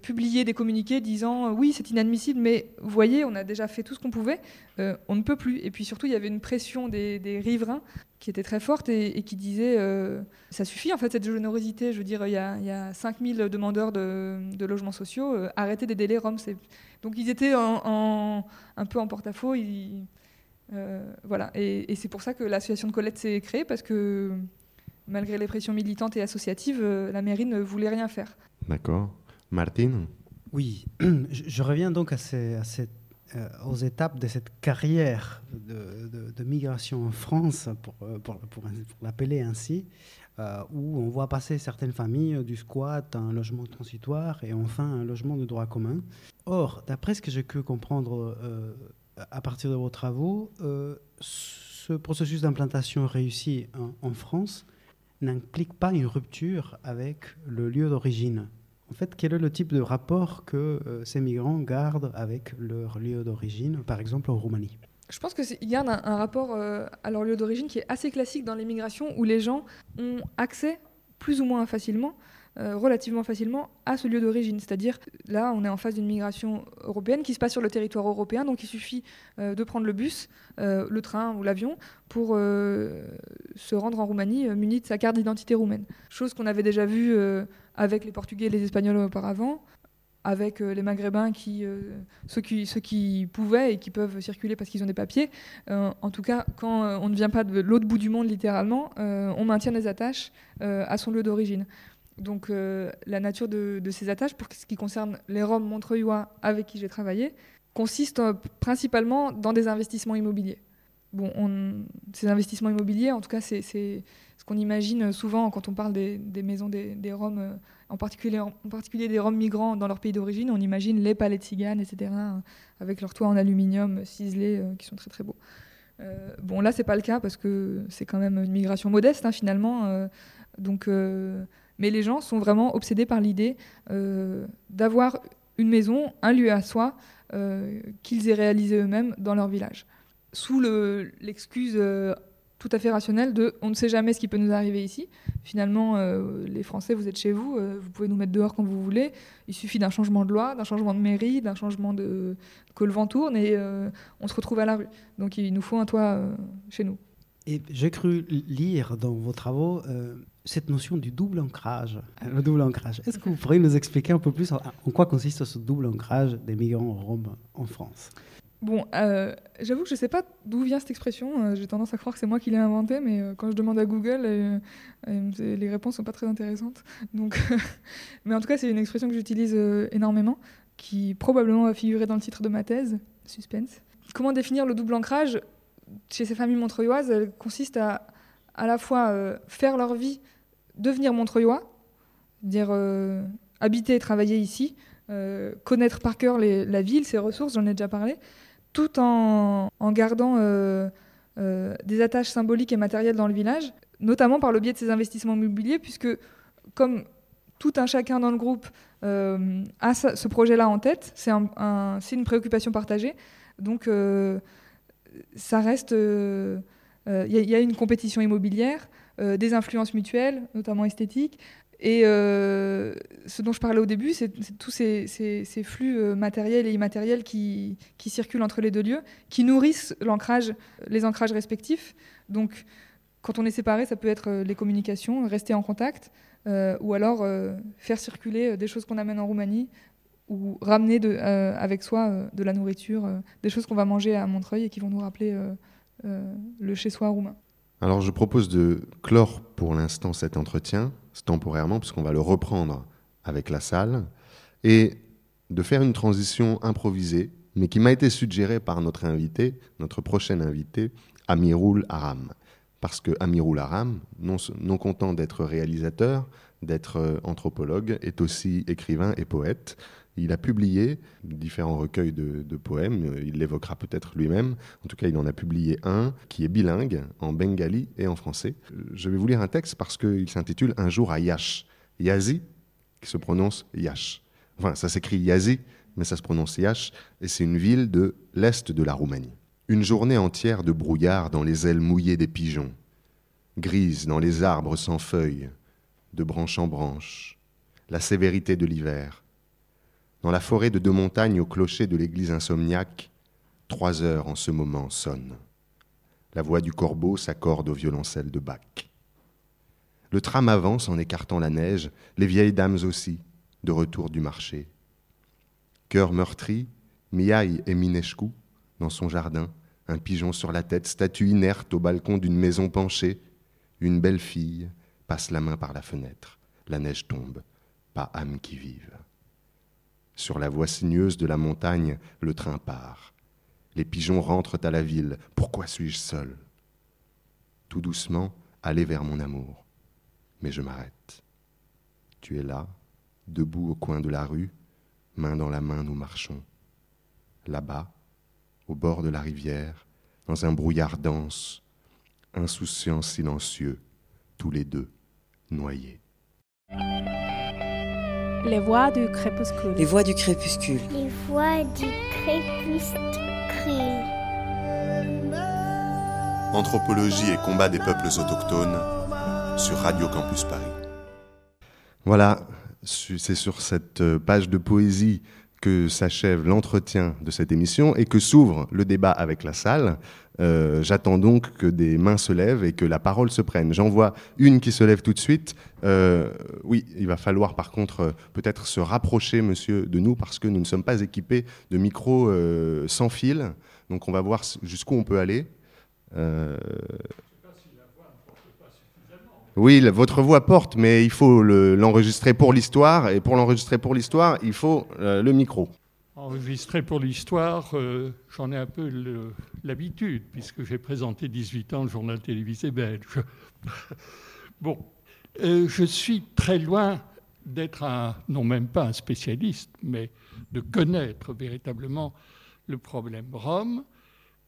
publier des communiqués disant oui, c'est inadmissible, mais vous voyez, on a déjà fait tout ce qu'on pouvait, on ne peut plus. Et puis surtout, il y avait une pression des, riverains qui était très forte et, qui disait ça suffit en fait, cette générosité. Je veux dire, il y a, il y a 5000 demandeurs de, logements sociaux, arrêtez des délais Rome. Donc, ils étaient un peu en porte-à-faux. Voilà. Et, c'est pour ça que l'association de Colette s'est créée, parce que malgré les pressions militantes et associatives, euh, la mairie ne voulait rien faire. D'accord. Martine Oui, (clears throat) je, reviens donc à, à cette, euh, aux étapes de cette carrière de, migration en France, pour, pour, pour, l'appeler ainsi, où on voit passer certaines familles du squat à un logement transitoire et enfin un logement de droit commun. Or, d'après ce que j'ai pu comprendre à partir de vos travaux, euh, ce processus d'implantation réussi en, France n'implique pas une rupture avec le lieu d'origine. En fait, quel est le type de rapport que euh, ces migrants gardent avec leur lieu d'origine, par exemple en Roumanie? Je pense qu'ils gardent un, un rapport euh, à leur lieu d'origine qui est assez classique dans l'immigration, où les gens ont accès plus ou moins facilement euh, relativement facilement à ce lieu d'origine. C'est-à-dire, là, on est en face d'une migration européenne qui se passe sur le territoire européen, donc il suffit euh, de prendre le bus, euh, le train ou l'avion pour se rendre en Roumanie muni de sa carte d'identité roumaine. Chose qu'on avait déjà vue avec les Portugais et les Espagnols auparavant, avec les Maghrébins, qui, ceux, qui, ceux qui pouvaient et qui peuvent circuler parce qu'ils ont des papiers. en tout cas, quand on ne vient pas de l'autre bout du monde, littéralement, on maintient des attaches à son lieu d'origine. Donc euh, la nature de, ces attaches, pour ce qui concerne les Roms montreuillois avec qui j'ai travaillé, consiste euh, principalement dans des investissements immobiliers. Bon, ces investissements immobiliers, en tout cas, c'est ce qu'on imagine souvent quand on parle des, maisons des, Roms, euh, en particulier, des Roms migrants dans leur pays d'origine. On imagine les palais de Tziganes, etc., avec leurs toits en aluminium ciselés qui sont très très beaux. bon, là, c'est pas le cas parce que c'est quand même une migration modeste, hein, finalement. donc, mais les gens sont vraiment obsédés par l'idée euh, d'avoir une maison, un lieu à soi, euh, qu'ils aient réalisé eux-mêmes dans leur village. Sous l'excuse euh, tout à fait rationnelle de on ne sait jamais ce qui peut nous arriver ici. Finalement, les Français, vous êtes chez vous, vous pouvez nous mettre dehors quand vous voulez. Il suffit d'un changement de loi, d'un changement de mairie, d'un changement de. que le vent tourne et on se retrouve à la rue. Donc il nous faut un toit chez nous. Et j'ai cru lire dans vos travaux cette notion du double ancrage. Le double ancrage. Est-ce que vous pourriez nous expliquer un peu plus en, quoi consiste ce double ancrage des migrants roms en France? Bon, euh, j'avoue que je ne sais pas d'où vient cette expression. Euh, j'ai tendance à croire que c'est moi qui l'ai inventée, mais quand je demande à Google, les réponses sont pas très intéressantes. Donc, (laughs) mais en tout cas, c'est une expression que j'utilise énormément, qui probablement va figurer dans le titre de ma thèse. Suspense. Comment définir le double ancrage? Chez ces familles montreuilloises, elle consiste à à la fois euh, faire leur vie, devenir montreuillois, dire euh, habiter et travailler ici, euh, connaître par cœur la ville, ses ressources, j'en ai déjà parlé, tout en, gardant des attaches symboliques et matérielles dans le village, notamment par le biais de ces investissements immobiliers, puisque comme tout un chacun dans le groupe a ce projet-là en tête, c'est un, une préoccupation partagée. Donc ça reste. Il euh, euh, y, a une compétition immobilière, euh, des influences mutuelles, notamment esthétiques. Et ce dont je parlais au début, c'est tous ces, flux matériels et immatériels qui, circulent entre les deux lieux, qui nourrissent les ancrages respectifs. Donc, quand on est séparé, ça peut être les communications, rester en contact, ou alors faire circuler des choses qu'on amène en Roumanie ou ramener euh, avec soi euh, de la nourriture, euh, des choses qu'on va manger à Montreuil et qui vont nous rappeler le chez-soi roumain. Alors je propose de clore pour l'instant cet entretien, temporairement, puisqu'on va le reprendre avec la salle et de faire une transition improvisée, mais qui m'a été suggérée par notre invité, notre prochain invité, Amirul Aram. Parce que Amirul Aram, non, non content d'être réalisateur, d'être euh, anthropologue, est aussi écrivain et poète. Il a publié différents recueils de, poèmes, il l'évoquera peut-être lui-même. En tout cas, il en a publié un qui est bilingue, en bengali et en français. Je vais vous lire un texte parce qu'il s'intitule Un jour à Yash. Yazi, qui se prononce Yash. Enfin, ça s'écrit Yazi, mais ça se prononce Yash, et c'est une ville de l'est de la Roumanie. Une journée entière de brouillard dans les ailes mouillées des pigeons, grise dans les arbres sans feuilles, de branche en branche, la sévérité de l'hiver. Dans la forêt de deux montagnes au clocher de l'église insomniaque, trois heures en ce moment sonnent. La voix du corbeau s'accorde au violoncelle de Bach. Le tram avance en écartant la neige, les vieilles dames aussi, de retour du marché. Cœur meurtri, Miaï et Mineshku, dans son jardin, un pigeon sur la tête, statue inerte au balcon d'une maison penchée, une belle fille passe la main par la fenêtre. La neige tombe, pas âme qui vive. Sur la voie sinueuse de la montagne, le train part. Les pigeons rentrent à la ville. Pourquoi suis-je seul? Tout doucement, aller vers mon amour. Mais je m'arrête. Tu es là, debout au coin de la rue, main dans la main nous marchons. Là-bas, au bord de la rivière, dans un brouillard dense, insouciant silencieux, tous les deux, noyés. Les voix du crépuscule. Les voix du crépuscule. Les voix du crépuscule. Anthropologie et combat des peuples autochtones sur Radio Campus Paris. Voilà, c'est sur cette euh, page de poésie que s'achève l'entretien de cette émission et que s'ouvre le débat avec la salle. Euh, J'attends donc que des mains se lèvent et que la parole se prenne. J'en vois une qui se lève tout de suite. Euh, oui, il va falloir par contre euh, peut-être se rapprocher, monsieur, de nous parce que nous ne sommes pas équipés de micros sans fil. Donc on va voir jusqu'où on peut aller. Oui, votre voix porte, mais il faut le- l'enregistrer pour l'histoire. Et pour l'enregistrer pour l'histoire, il faut euh, le micro. Enregistré pour l'histoire, euh, j'en ai un peu l'habitude, puisque j'ai présenté 18 ans le journal télévisé belge. (laughs) bon, euh, je suis très loin d'être un, non même pas un spécialiste, mais de connaître véritablement le problème Rome,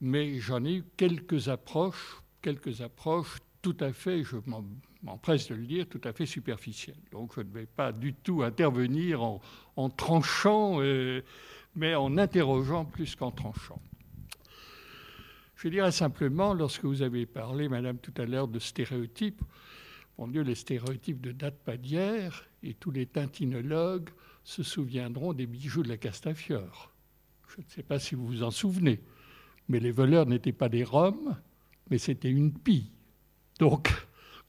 mais j'en ai eu quelques approches, quelques approches tout à fait, je m'en- m'empresse de le dire, tout à fait superficielles. Donc je ne vais pas du tout intervenir en, tranchant, euh, mais en interrogeant plus qu'en tranchant. Je dirais simplement, lorsque vous avez parlé, Madame, tout à l'heure de stéréotypes, mon Dieu, les stéréotypes ne datent pas d'hier, et tous les tintinologues se souviendront des bijoux de la Castafiore. Je ne sais pas si vous vous en souvenez, mais les voleurs n'étaient pas des Roms, mais c'était une pie. Donc,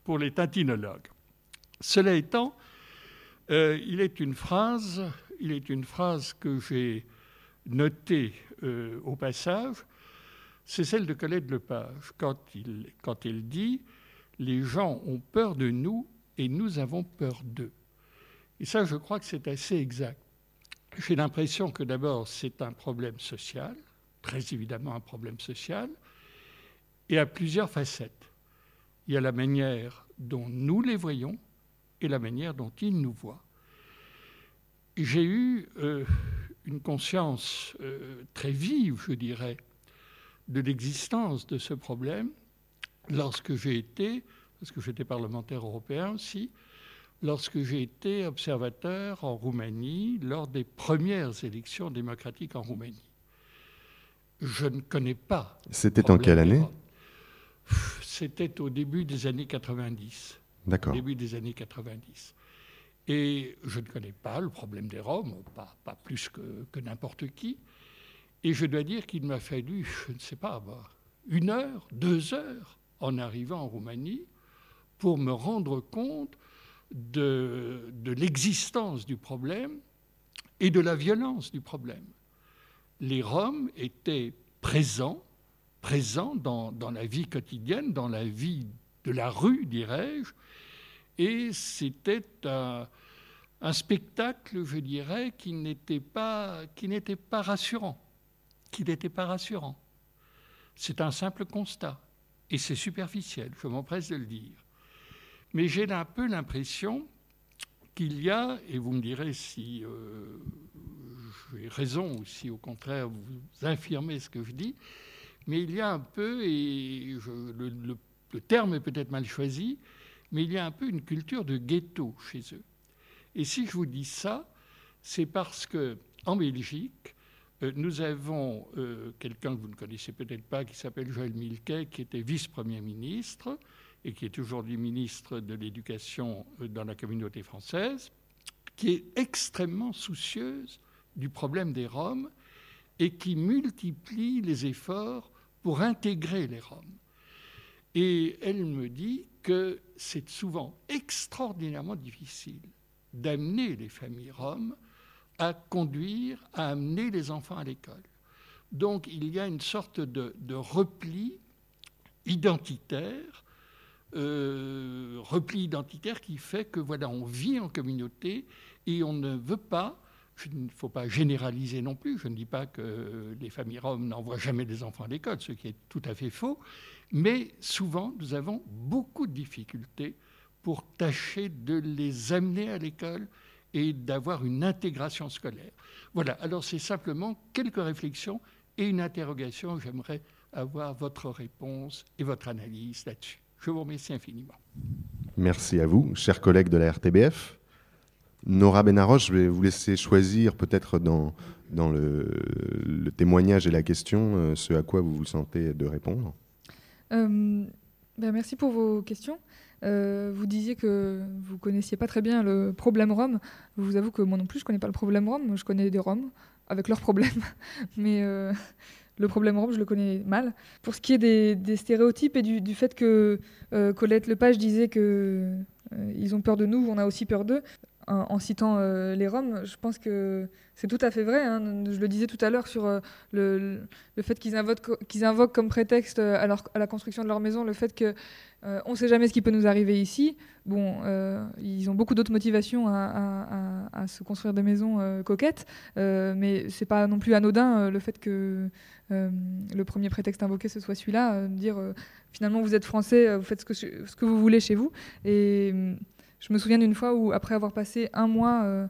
pour les tintinologues. Cela étant, euh, il est une phrase, il est une phrase que j'ai notée euh, au passage, c'est celle de Colette Lepage, quand il, quand il dit Les gens ont peur de nous et nous avons peur d'eux. Et ça, je crois que c'est assez exact. J'ai l'impression que d'abord, c'est un problème social, très évidemment un problème social, et à plusieurs facettes. Il y a la manière dont nous les voyons et la manière dont ils nous voient. J'ai eu euh, une conscience euh, très vive, je dirais, de l'existence de ce problème lorsque j'ai été, parce que j'étais parlementaire européen aussi, lorsque j'ai été observateur en Roumanie lors des premières élections démocratiques en Roumanie. Je ne connais pas. C'était en quelle année? C'était au début des années 90. D'accord. Début des années 90. Et je ne connais pas le problème des Roms, pas, pas plus que, que n'importe qui. Et je dois dire qu'il m'a fallu, je ne sais pas, bah, une heure, deux heures en arrivant en Roumanie pour me rendre compte de, de l'existence du problème et de la violence du problème. Les Roms étaient présents, présents dans, la vie quotidienne, dans la vie de la rue, dirais-je, et c'était un, spectacle, je dirais, qui n'était pas, qui n'était pas rassurant, qui n'était pas rassurant. C'est un simple constat, et c'est superficiel, je m'empresse de le dire. Mais j'ai un peu l'impression qu'il y a, et vous me direz si euh, j'ai raison ou si au contraire vous infirmez ce que je dis, mais il y a un peu, et le, terme est peut-être mal choisi, mais il y a un peu une culture de ghetto chez eux. Et si je vous dis ça, c'est parce que en Belgique, euh, nous avons euh, quelqu'un que vous ne connaissez peut-être pas, qui s'appelle Joël Milquet, qui était vice-premier ministre et qui est aujourd'hui ministre de l'Éducation euh, dans la communauté française, qui est extrêmement soucieuse du problème des Roms et qui multiplie les efforts pour intégrer les Roms. Et elle me dit que c'est souvent extraordinairement difficile d'amener les familles roms à conduire, à amener les enfants à l'école. Donc il y a une sorte de, repli identitaire, euh, repli identitaire qui fait que voilà, on vit en communauté et on ne veut pas il ne faut pas généraliser non plus. Je ne dis pas que les familles roms n'envoient jamais des enfants à l'école, ce qui est tout à fait faux. Mais souvent, nous avons beaucoup de difficultés pour tâcher de les amener à l'école et d'avoir une intégration scolaire. Voilà, alors c'est simplement quelques réflexions et une interrogation. J'aimerais avoir votre réponse et votre analyse là-dessus. Je vous remercie infiniment. Merci à vous, chers collègues de la RTBF. Nora Benaroche, je vais vous laisser choisir peut-être dans, dans le, témoignage et la question euh, ce à quoi vous vous sentez de répondre. Euh, ben merci pour vos questions. Euh, vous disiez que vous connaissiez pas très bien le problème Rome. Je vous avoue que moi non plus, je connais pas le problème Rome. Je connais des Roms avec leurs problèmes, (laughs) mais le problème Rome, je le connais mal. Pour ce qui est des, stéréotypes et du, fait que Colette Lepage disait que ils ont peur de nous, on a aussi peur d'eux en, citant euh, les Roms, je pense que c'est tout à fait vrai. Hein. Je le disais tout à l'heure sur euh, le, fait qu'ils invoquent, comme prétexte euh, à, la construction de leur maison le fait que on ne sait jamais ce qui peut nous arriver ici. Bon, ils ont beaucoup d'autres motivations à, à, se construire des maisons coquettes, mais c'est pas non plus anodin le fait que le premier prétexte invoqué ce soit celui-là, dire finalement vous êtes français, vous faites ce que, ce que vous voulez chez vous. Et je me souviens d'une fois où, après avoir passé un mois euh,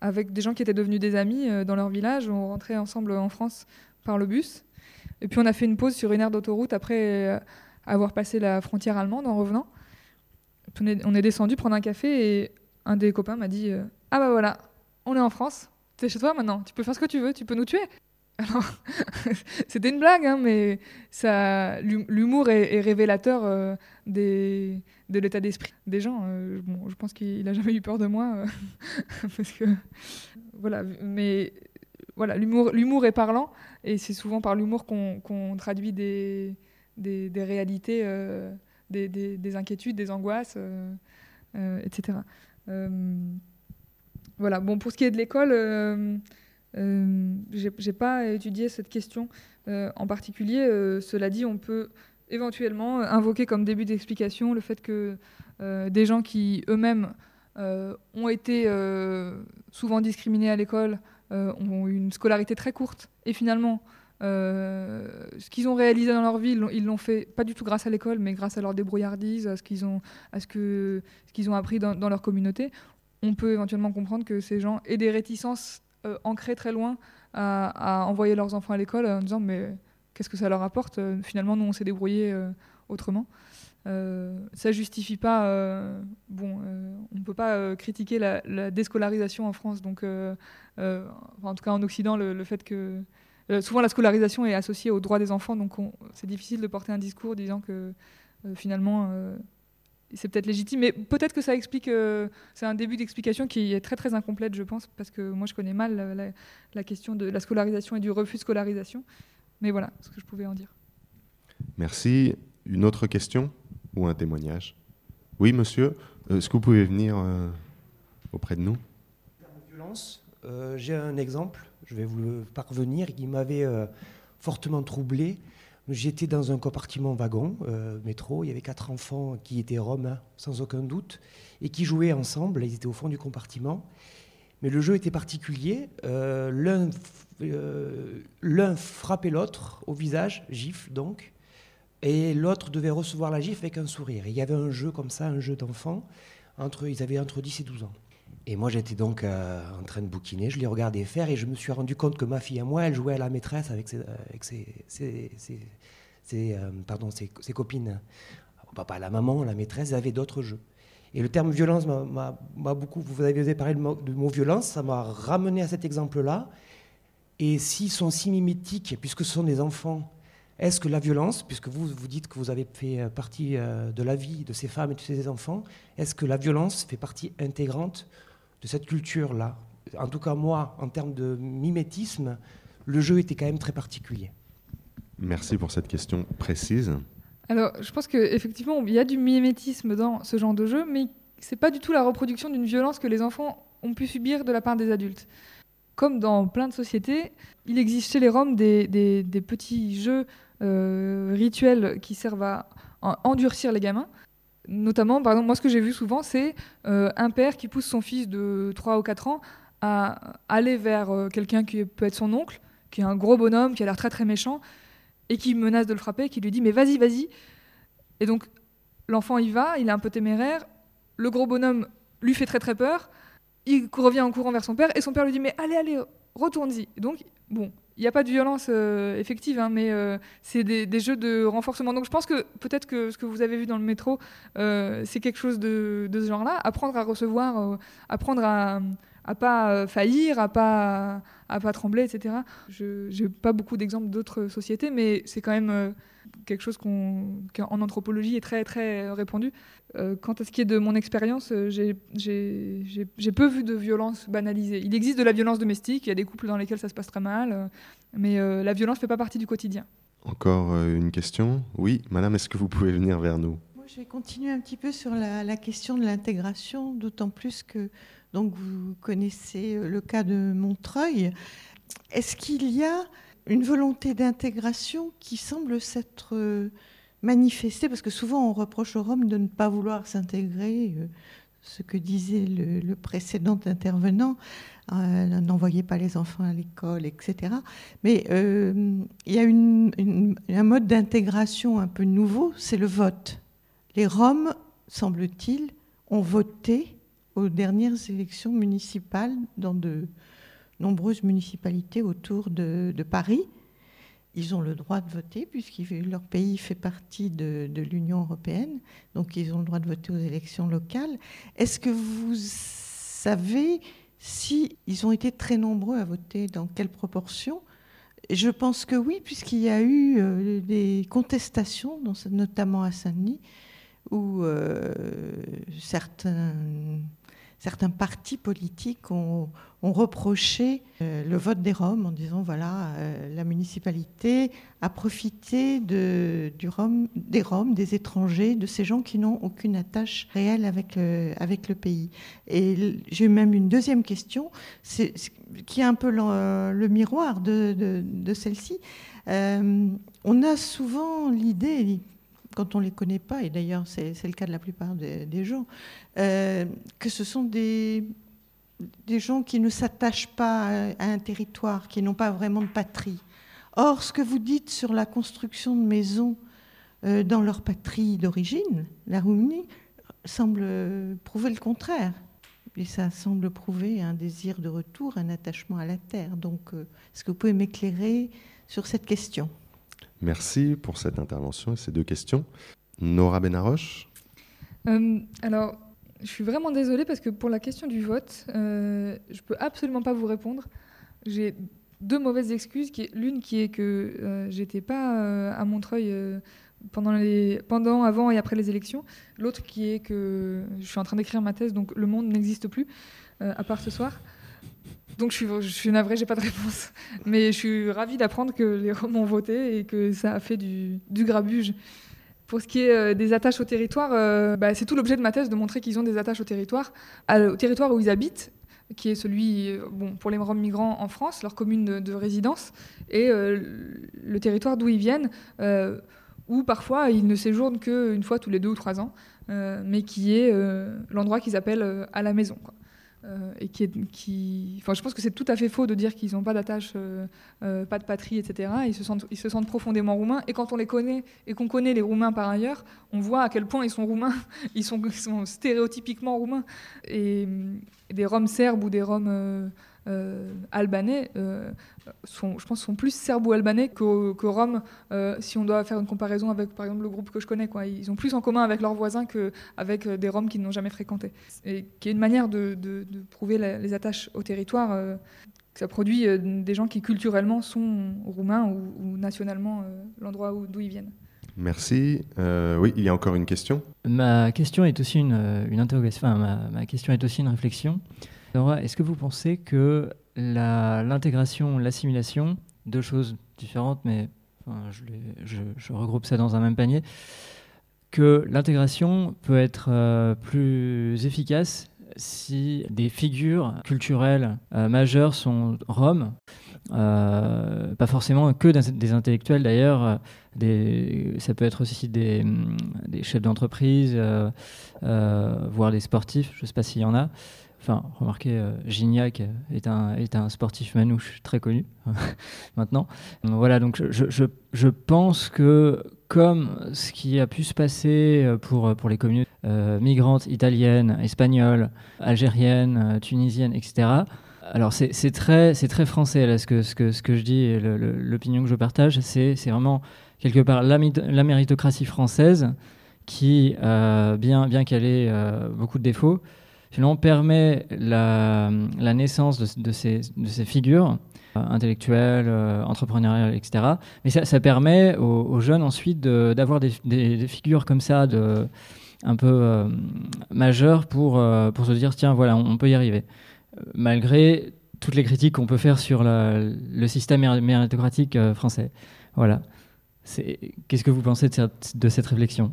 avec des gens qui étaient devenus des amis euh, dans leur village, on rentrait ensemble en France par le bus. Et puis on a fait une pause sur une aire d'autoroute après euh, avoir passé la frontière allemande en revenant. On est, on est descendu prendre un café et un des copains m'a dit Ah bah voilà, on est en France, t'es chez toi maintenant, tu peux faire ce que tu veux, tu peux nous tuer. Alors, (laughs) c'était une blague, hein, mais ça, l'humour est, révélateur des, de l'état d'esprit des gens. Euh, bon, je pense qu'il n'a jamais eu peur de moi, euh, (laughs) parce que voilà. Mais voilà, l'humour, est parlant, et c'est souvent par l'humour qu'on, traduit des, des, réalités, euh, des, des, inquiétudes, des angoisses, etc. voilà. Bon, pour ce qui est de l'école, j'ai, j'ai pas étudié cette question en particulier. cela dit, on peut éventuellement euh, invoquer comme début d'explication le fait que euh, des gens qui eux-mêmes euh, ont été souvent discriminés à l'école, ont eu une scolarité très courte, et finalement, ce qu'ils ont réalisé dans leur vie, ils l'ont fait pas du tout grâce à l'école, mais grâce à leur débrouillardise, à ce qu'ils ont, ce ont appris dans, leur communauté. On peut éventuellement comprendre que ces gens aient des réticences ancrées très loin à, envoyer leurs enfants à l'école en disant mais qu'est-ce que ça leur apporte euh, Finalement, nous, on s'est débrouillé euh, autrement. Euh, ça justifie pas. Euh, bon, on ne peut pas critiquer la, déscolarisation en France. Donc, en tout cas en Occident, le, fait que souvent la scolarisation est associée aux droits des enfants, donc c'est difficile de porter un discours disant que finalement c'est peut-être légitime, mais peut-être que ça explique. c'est un début d'explication qui est très très incomplète, je pense, parce que moi je connais mal la, la question de la scolarisation et du refus de scolarisation. Mais voilà ce que je pouvais en dire. Merci. Une autre question ou un témoignage? Oui, monsieur. Euh, est-ce que vous pouvez venir euh, auprès de nous? Violence. Euh, j'ai un exemple, je vais vous le parvenir, qui m'avait fortement troublé. J'étais dans un compartiment wagon, métro. Il y avait quatre enfants qui étaient romains, sans aucun doute, et qui jouaient ensemble. Ils étaient au fond du compartiment. Mais le jeu était particulier. L'un frappait l'autre au visage, gifle donc, et l'autre devait recevoir la gifle avec un sourire. il y avait un jeu comme ça, un jeu d'enfants. Ils avaient entre 10 et 12 ans. Et moi, j'étais donc euh, en train de bouquiner, je les regardais faire et je me suis rendu compte que ma fille à moi, elle jouait à la maîtresse avec ses, avec ses, euh, pardon, ses, copines. Papa, la maman, la maîtresse, avaient d'autres jeux. Et le terme violence m'a beaucoup. Vous avez parlé de mot, de mot violence, ça m'a ramené à cet exemple-là. Et s'ils sont si mimétiques, puisque ce sont des enfants est-ce que la violence, puisque vous vous dites que vous avez fait euh, partie euh, de la vie de ces femmes et de ces enfants, est-ce que la violence fait partie intégrante de cette culture-là En tout cas, moi, en termes de mimétisme, le jeu était quand même très particulier. Merci pour cette question précise. Alors, je pense qu'effectivement, il y a du mimétisme dans ce genre de jeu, mais ce n'est pas du tout la reproduction d'une violence que les enfants ont pu subir de la part des adultes. Comme dans plein de sociétés, il existe chez les Roms des, des petits jeux euh, rituels qui servent à, endurcir les gamins. Notamment, par exemple, moi, ce que j'ai vu souvent, c'est euh, un père qui pousse son fils de 3 ou 4 ans à aller vers euh, quelqu'un qui peut être son oncle, qui est un gros bonhomme, qui a l'air très très méchant, et qui menace de le frapper, qui lui dit Mais vas-y, vas-y. Et donc, l'enfant y va, il est un peu téméraire, le gros bonhomme lui fait très très peur, il revient en courant vers son père, et son père lui dit Mais allez, allez, retourne-y. Donc, bon, il n'y a pas de violence euh, effective, hein, mais euh, c'est des, jeux de renforcement. Donc je pense que peut-être que ce que vous avez vu dans le métro, euh, c'est quelque chose de, ce genre-là. Apprendre à recevoir, apprendre à ne pas faillir, à pas à pas trembler, etc. Je n'ai pas beaucoup d'exemples d'autres sociétés, mais c'est quand même quelque chose qu'on, qui en anthropologie est très très répandu. Euh, quant à ce qui est de mon expérience, euh, j'ai peu vu de violence banalisée. Il existe de la violence domestique, il y a des couples dans lesquels ça se passe très mal, euh, mais la violence ne fait pas partie du quotidien. Encore une question? Oui, madame, est-ce que vous pouvez venir vers nous? Moi, je vais continuer un petit peu sur la, la question de l'intégration, d'autant plus que donc, vous connaissez le cas de Montreuil. Est-ce qu'il y a une volonté d'intégration qui semble s'être euh, manifestée, parce que souvent on reproche aux Roms de ne pas vouloir s'intégrer, euh, ce que disait le, précédent intervenant, euh, pas les enfants à l'école, etc. Mais il y a un mode d'intégration un peu nouveau, c'est le vote. Les Roms, semble-t-il, ont voté aux dernières élections municipales dans de nombreuses municipalités autour de, Paris. Ils ont le droit de voter puisque leur pays fait partie de, l'Union européenne, donc ils ont le droit de voter aux élections locales. Est-ce que vous savez si ont été très nombreux à voter, dans quelle proportion? Je pense que oui, puisqu'il y a eu euh, des contestations, notamment à Saint-Denis, où euh, certains certains partis politiques ont, reproché euh, le vote des Roms en disant voilà, euh, la municipalité a profité du des Roms, des étrangers, de ces gens qui n'ont aucune attache réelle avec le, avec le pays. Et j'ai même une deuxième question, qui est un peu le, miroir de, de, celle-ci. Euh, on a souvent l'idée, quand on ne les connaît pas, et d'ailleurs c'est le cas de la plupart des, gens, euh, que ce sont des, gens qui ne s'attachent pas à, un territoire, qui n'ont pas vraiment de patrie. Or, ce que vous dites sur la construction de maisons euh, dans leur patrie d'origine, la Roumanie, semble prouver le contraire. Et ça semble prouver un désir de retour, un attachement à la terre. Donc, euh, est-ce que vous pouvez m'éclairer sur cette question? Merci pour cette intervention et ces deux questions. Nora Benaroche euh, Alors, je suis vraiment désolée parce que pour la question du vote, euh, je ne peux absolument pas vous répondre. J'ai deux mauvaises excuses. L'une qui est que euh, j'étais pas à Montreuil pendant, les, pendant, avant et après les élections. L'autre qui est que je suis en train d'écrire ma thèse, donc le monde n'existe plus, à part ce soir. Donc je suis, je suis navrée, j'ai pas de réponse. Mais je suis ravie d'apprendre que les Roms ont voté et que ça a fait du, grabuge. Pour ce qui est euh, des attaches au territoire, euh, bah, c'est tout l'objet de ma thèse de montrer qu'ils ont des attaches au territoire, au territoire où ils habitent. qui est celui bon, pour les Roms migrants en France, leur commune de, de résidence, et le territoire d'où ils viennent, où parfois ils ne séjournent qu'une fois tous les deux ou trois ans, mais qui est l'endroit qu'ils appellent à la maison. Euh, et qui, enfin, je pense que c'est tout à fait faux de dire qu'ils n'ont pas d'attache, euh, euh, pas de patrie, etc. Ils se, sentent, ils se sentent profondément roumains. Et quand on les connaît et qu'on connaît les Roumains par ailleurs, on voit à quel point ils sont roumains. (laughs) Ils sont, stéréotypiquement roumains. Et, et, des Roms serbes ou des Roms albanais euh, sont, je pense, sont plus serbo-albanais que, que roms, euh, si on doit faire une comparaison avec, par exemple, le groupe que je connais. Quoi. Ils ont plus en commun avec leurs voisins qu'avec des roms qu'ils n'ont jamais fréquentés. Et qui est une manière de, de, prouver les attaches au territoire. que ça produit des gens qui culturellement sont roumains ou, nationalement l'endroit d'où ils viennent. Merci. oui, il y a encore une question. Ma question est aussi une, une interrogation. Enfin, ma, ma, question est aussi une réflexion est-ce que vous pensez que l'intégration, l'assimilation, deux choses différentes, mais je, regroupe ça dans un même panier, que l'intégration peut être euh, plus efficace si des figures culturelles euh, majeures sont roms, euh, pas forcément que des, intellectuels d'ailleurs, ça peut être aussi des, des chefs d'entreprise, voire des sportifs, je ne sais pas s'il y en a. Enfin, remarquez, euh, Gignac est un, est un sportif manouche très connu (laughs) maintenant. Voilà, donc je, je, je, pense que comme ce qui a pu se passer euh, pour, pour les communautés euh, migrantes italiennes, espagnoles, algériennes, tunisiennes, etc., alors c'est très, très français là, ce, que, ce, que, ce que je dis et l'opinion que je partage, c'est vraiment quelque part la, méritocratie française qui, bien, bien qu'elle ait beaucoup de défauts, finalement permet la, naissance de, ces, figures euh, intellectuelles, euh, entrepreneuriales, etc. Mais ça, permet aux, jeunes ensuite d'avoir des, figures comme ça, un peu euh, majeures, pour, se dire tiens, voilà, on, peut y arriver. Malgré toutes les critiques qu'on peut faire sur le système méritocratique français. Voilà. Qu'est-ce que vous pensez de cette réflexion?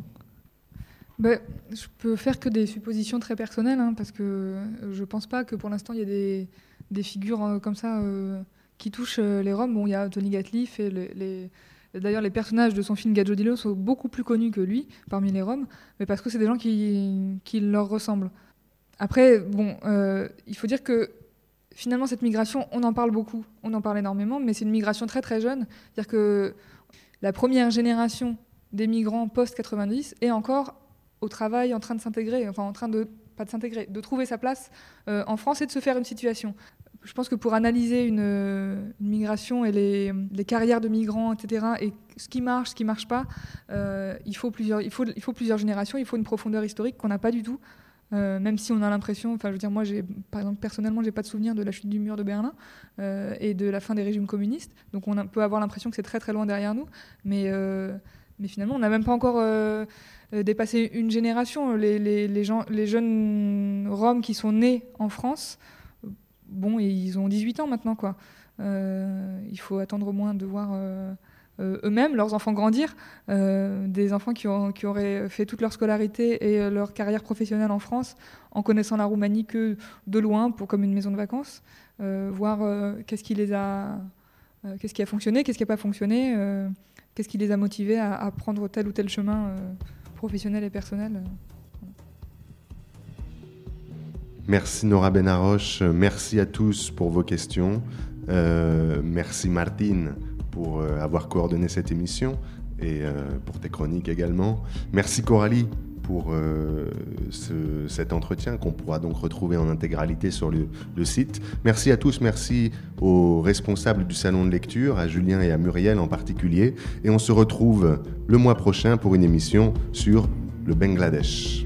Bah, je peux faire que des suppositions très personnelles, hein, parce que je ne pense pas que pour l'instant il y ait des, figures euh, comme ça euh, qui touchent euh, les Roms. Bon, il y a Tony Gatliff et D'ailleurs, les personnages de son film Gadjodilo sont beaucoup plus connus que lui parmi les Roms, mais parce que c'est des gens qui, qui, leur ressemblent. Après, bon, il faut dire que finalement, cette migration, on en parle beaucoup, on en parle énormément, mais c'est une migration très très jeune. C'est-à-dire que la première génération des migrants post-90 est encore au travail en train de s'intégrer, enfin en train de, pas de s'intégrer, de trouver sa place euh, en France et de se faire une situation. Je pense que pour analyser une, migration et les, carrières de migrants, etc., et ce qui marche, ce qui ne marche pas, euh, il, faut plusieurs, il, faut, il faut plusieurs générations, il faut une profondeur historique qu'on n'a pas du tout. Euh, même si on a l'impression, enfin je veux dire, moi par exemple personnellement, j'ai pas de souvenir de la chute du mur de Berlin et de la fin des régimes communistes, donc on peut avoir l'impression que c'est très très loin derrière nous, mais, mais finalement on n'a même pas encore euh, dépasser une génération. Les, jeunes Roms qui sont nés en France, bon, ils ont 18 ans maintenant, quoi. Euh, il faut attendre au moins de voir euh, eux-mêmes, leurs enfants grandir, des enfants qui, ont, qui, auraient fait toute leur scolarité et leur carrière professionnelle en France en connaissant la Roumanie que de loin, pour, comme une maison de vacances, voir qu'est-ce qui les a, qu'est-ce qui a fonctionné, qu'est-ce qui n'a pas fonctionné, qu'est-ce qui les a motivés à, prendre tel ou tel chemin professionnel et personnel. Merci Nora Benaroche, merci à tous pour vos questions. Euh, merci Martine pour euh, avoir coordonné cette émission et euh, pour tes chroniques également. Merci Coralie pour euh, cet entretien qu'on pourra donc retrouver en intégralité sur le, le, site. Merci à tous, merci aux responsables du salon de lecture, à Julien et à Muriel en particulier. Et on se retrouve le mois prochain pour une émission sur le Bangladesh.